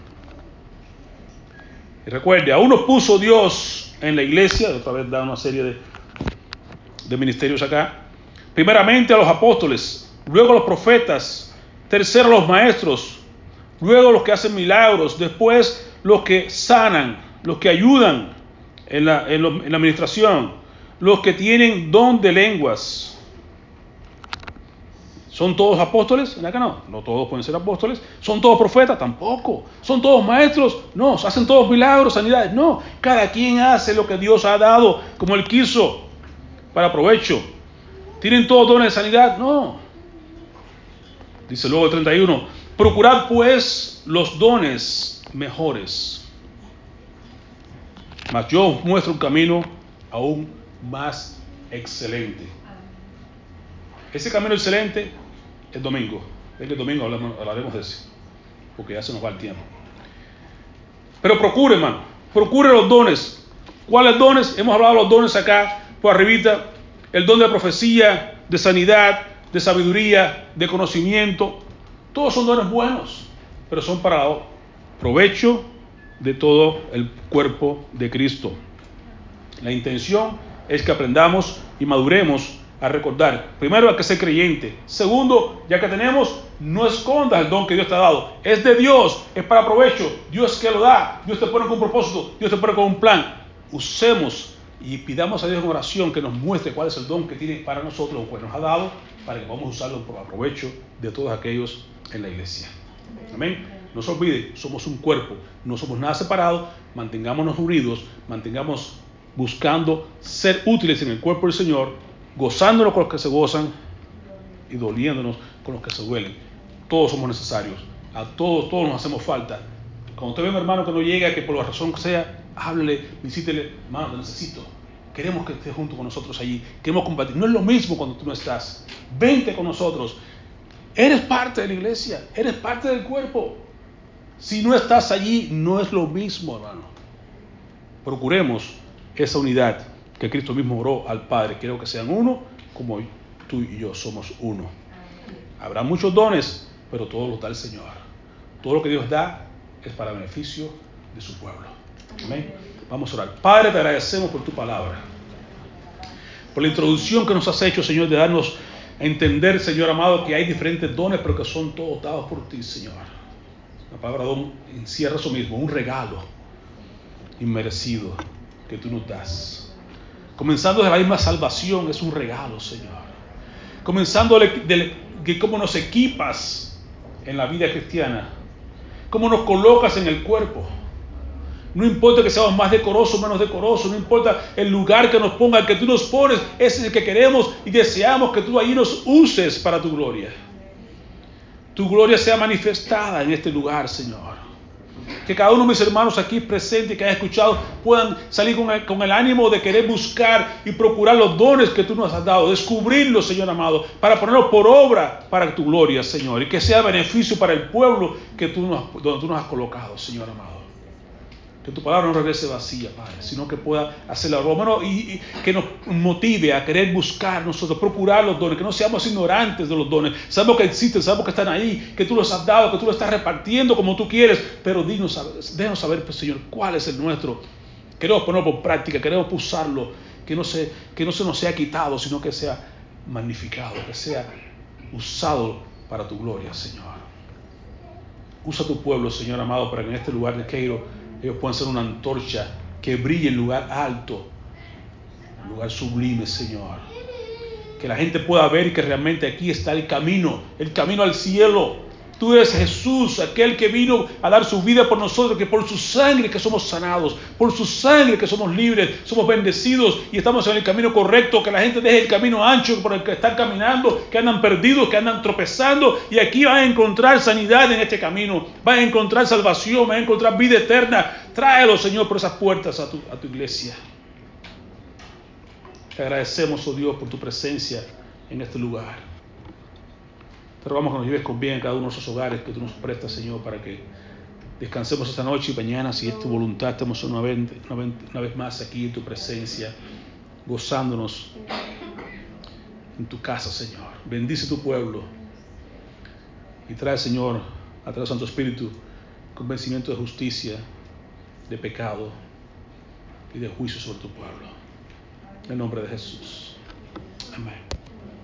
Y recuerde, a uno puso Dios en la iglesia, otra vez da una serie de, ministerios acá. Primeramente a los apóstoles, luego a los profetas, tercero a los maestros, luego los que hacen milagros, después los que sanan, los que ayudan en la, en la administración, los que tienen don de lenguas ¿Son todos apóstoles? ¿Verdad que no? No todos pueden ser apóstoles. ¿Son todos profetas? Tampoco. ¿Son todos maestros? No. ¿Hacen todos milagros, sanidades? No. Cada quien hace lo que Dios ha dado como Él quiso para provecho. ¿Tienen todos dones de sanidad? No. Dice luego el 31. Procurad pues los dones mejores. Mas yo muestro un camino aún más excelente. Ese camino excelente el domingo. El domingo hablaremos de eso, porque ya se nos va el tiempo. Pero procure, hermano, procure los dones. ¿Cuáles dones? Hemos hablado de los dones acá, por arribita. El don de profecía, de sanidad, de sabiduría, de conocimiento. Todos son dones buenos, pero son para provecho de todo el cuerpo de Cristo. La intención es que aprendamos y maduremos a recordar. Primero, hay que ser creyente. Segundo, ya que tenemos, no escondas el don que Dios te ha dado. Es de Dios, es para provecho. Dios que lo da. Dios te pone con un propósito. Dios te pone con un plan. Usemos y pidamos a Dios en oración que nos muestre cuál es el don que tiene para nosotros, o que nos ha dado, para que podamos usarlo para provecho de todos aquellos en la iglesia. Amén. No se olvide, somos un cuerpo, no somos nada separados. Mantengámonos unidos, mantengamos buscando ser útiles en el cuerpo del Señor gozándonos con los que se gozan y doliéndonos con los que se duelen. Todos somos necesarios, a todos, todos nos hacemos falta. Cuando usted ve a un hermano que no llega, que por la razón que sea, háblele, visítele, hermano, te necesito. Queremos que estés junto con nosotros allí. Queremos compartir. No es lo mismo cuando tú no estás. Vente con nosotros. Eres parte de la iglesia. Eres parte del cuerpo. Si no estás allí, no es lo mismo, hermano. Procuremos esa unidad que Cristo mismo oró al Padre. Quiero que sean uno como tú y yo somos uno. Habrá muchos dones, pero todos los da el Señor. Todo lo que Dios da es para beneficio de su pueblo. Amén. Vamos a orar. Padre, te agradecemos por tu palabra. Por la introducción que nos has hecho, Señor, de darnos a entender, Señor amado, que hay diferentes dones, pero que son todos dados por ti, Señor. La palabra don encierra eso mismo, un regalo inmerecido que tú nos das. Comenzando de la misma salvación, es un regalo, Señor. Comenzando de, de cómo nos equipas en la vida cristiana, cómo nos colocas en el cuerpo no importa que seamos más decorosos o menos decorosos, no importa el lugar que nos ponga, el que tú nos pones, es el que queremos y deseamos que tú ahí nos uses para tu gloria. Tu gloria sea manifestada en este lugar, Señor. Que cada uno de mis hermanos aquí presentes que hayan escuchado puedan salir con el, con el, ánimo de querer buscar y procurar los dones que tú nos has dado, descubrirlos, Señor amado, para ponerlos por obra para tu gloria, Señor, y que sea beneficio para el pueblo que tú nos, donde tú nos has colocado, Señor amado. Que tu palabra no regrese vacía, Padre, sino que pueda hacer la obra y, que nos motive a querer buscar nosotros, procurar los dones, que no seamos ignorantes de los dones. Sabemos que existen, sabemos que están ahí, que tú los has dado, que tú los estás repartiendo como tú quieres, pero dinos, déjanos saber, pues, Señor, cuál es el nuestro. Queremos ponerlo por práctica, queremos usarlo, que no, se, que no se nos sea quitado, sino que sea magnificado, que sea usado para tu gloria, Señor. Usa tu pueblo, Señor amado, para que en este lugar de Keiro ellos pueden ser una antorcha que brille en lugar alto, en lugar sublime, Señor. Que la gente pueda ver que realmente aquí está el camino, el camino al cielo. Tú eres Jesús, aquel que vino a dar su vida por nosotros, que por su sangre que somos sanados, por su sangre que somos libres, somos bendecidos y estamos en el camino correcto, que la gente deje el camino ancho por el que están caminando, que andan perdidos, que andan tropezando y aquí van a encontrar sanidad en este camino, van a encontrar salvación, van a encontrar vida eterna. Tráelo, Señor, por esas puertas a tu, a tu iglesia. Te agradecemos, oh Dios, por tu presencia en este lugar. Pero vamos que nos lleves con bien en cada uno de esos hogares que tú nos prestas, Señor, para que descansemos esta noche y mañana, si es tu voluntad, estemos una vez, más aquí en tu presencia, gozándonos en tu casa, Señor. Bendice tu pueblo y trae, Señor, a través del Santo Espíritu, convencimiento de justicia, de pecado y de juicio sobre tu pueblo. En el nombre de Jesús. Amén.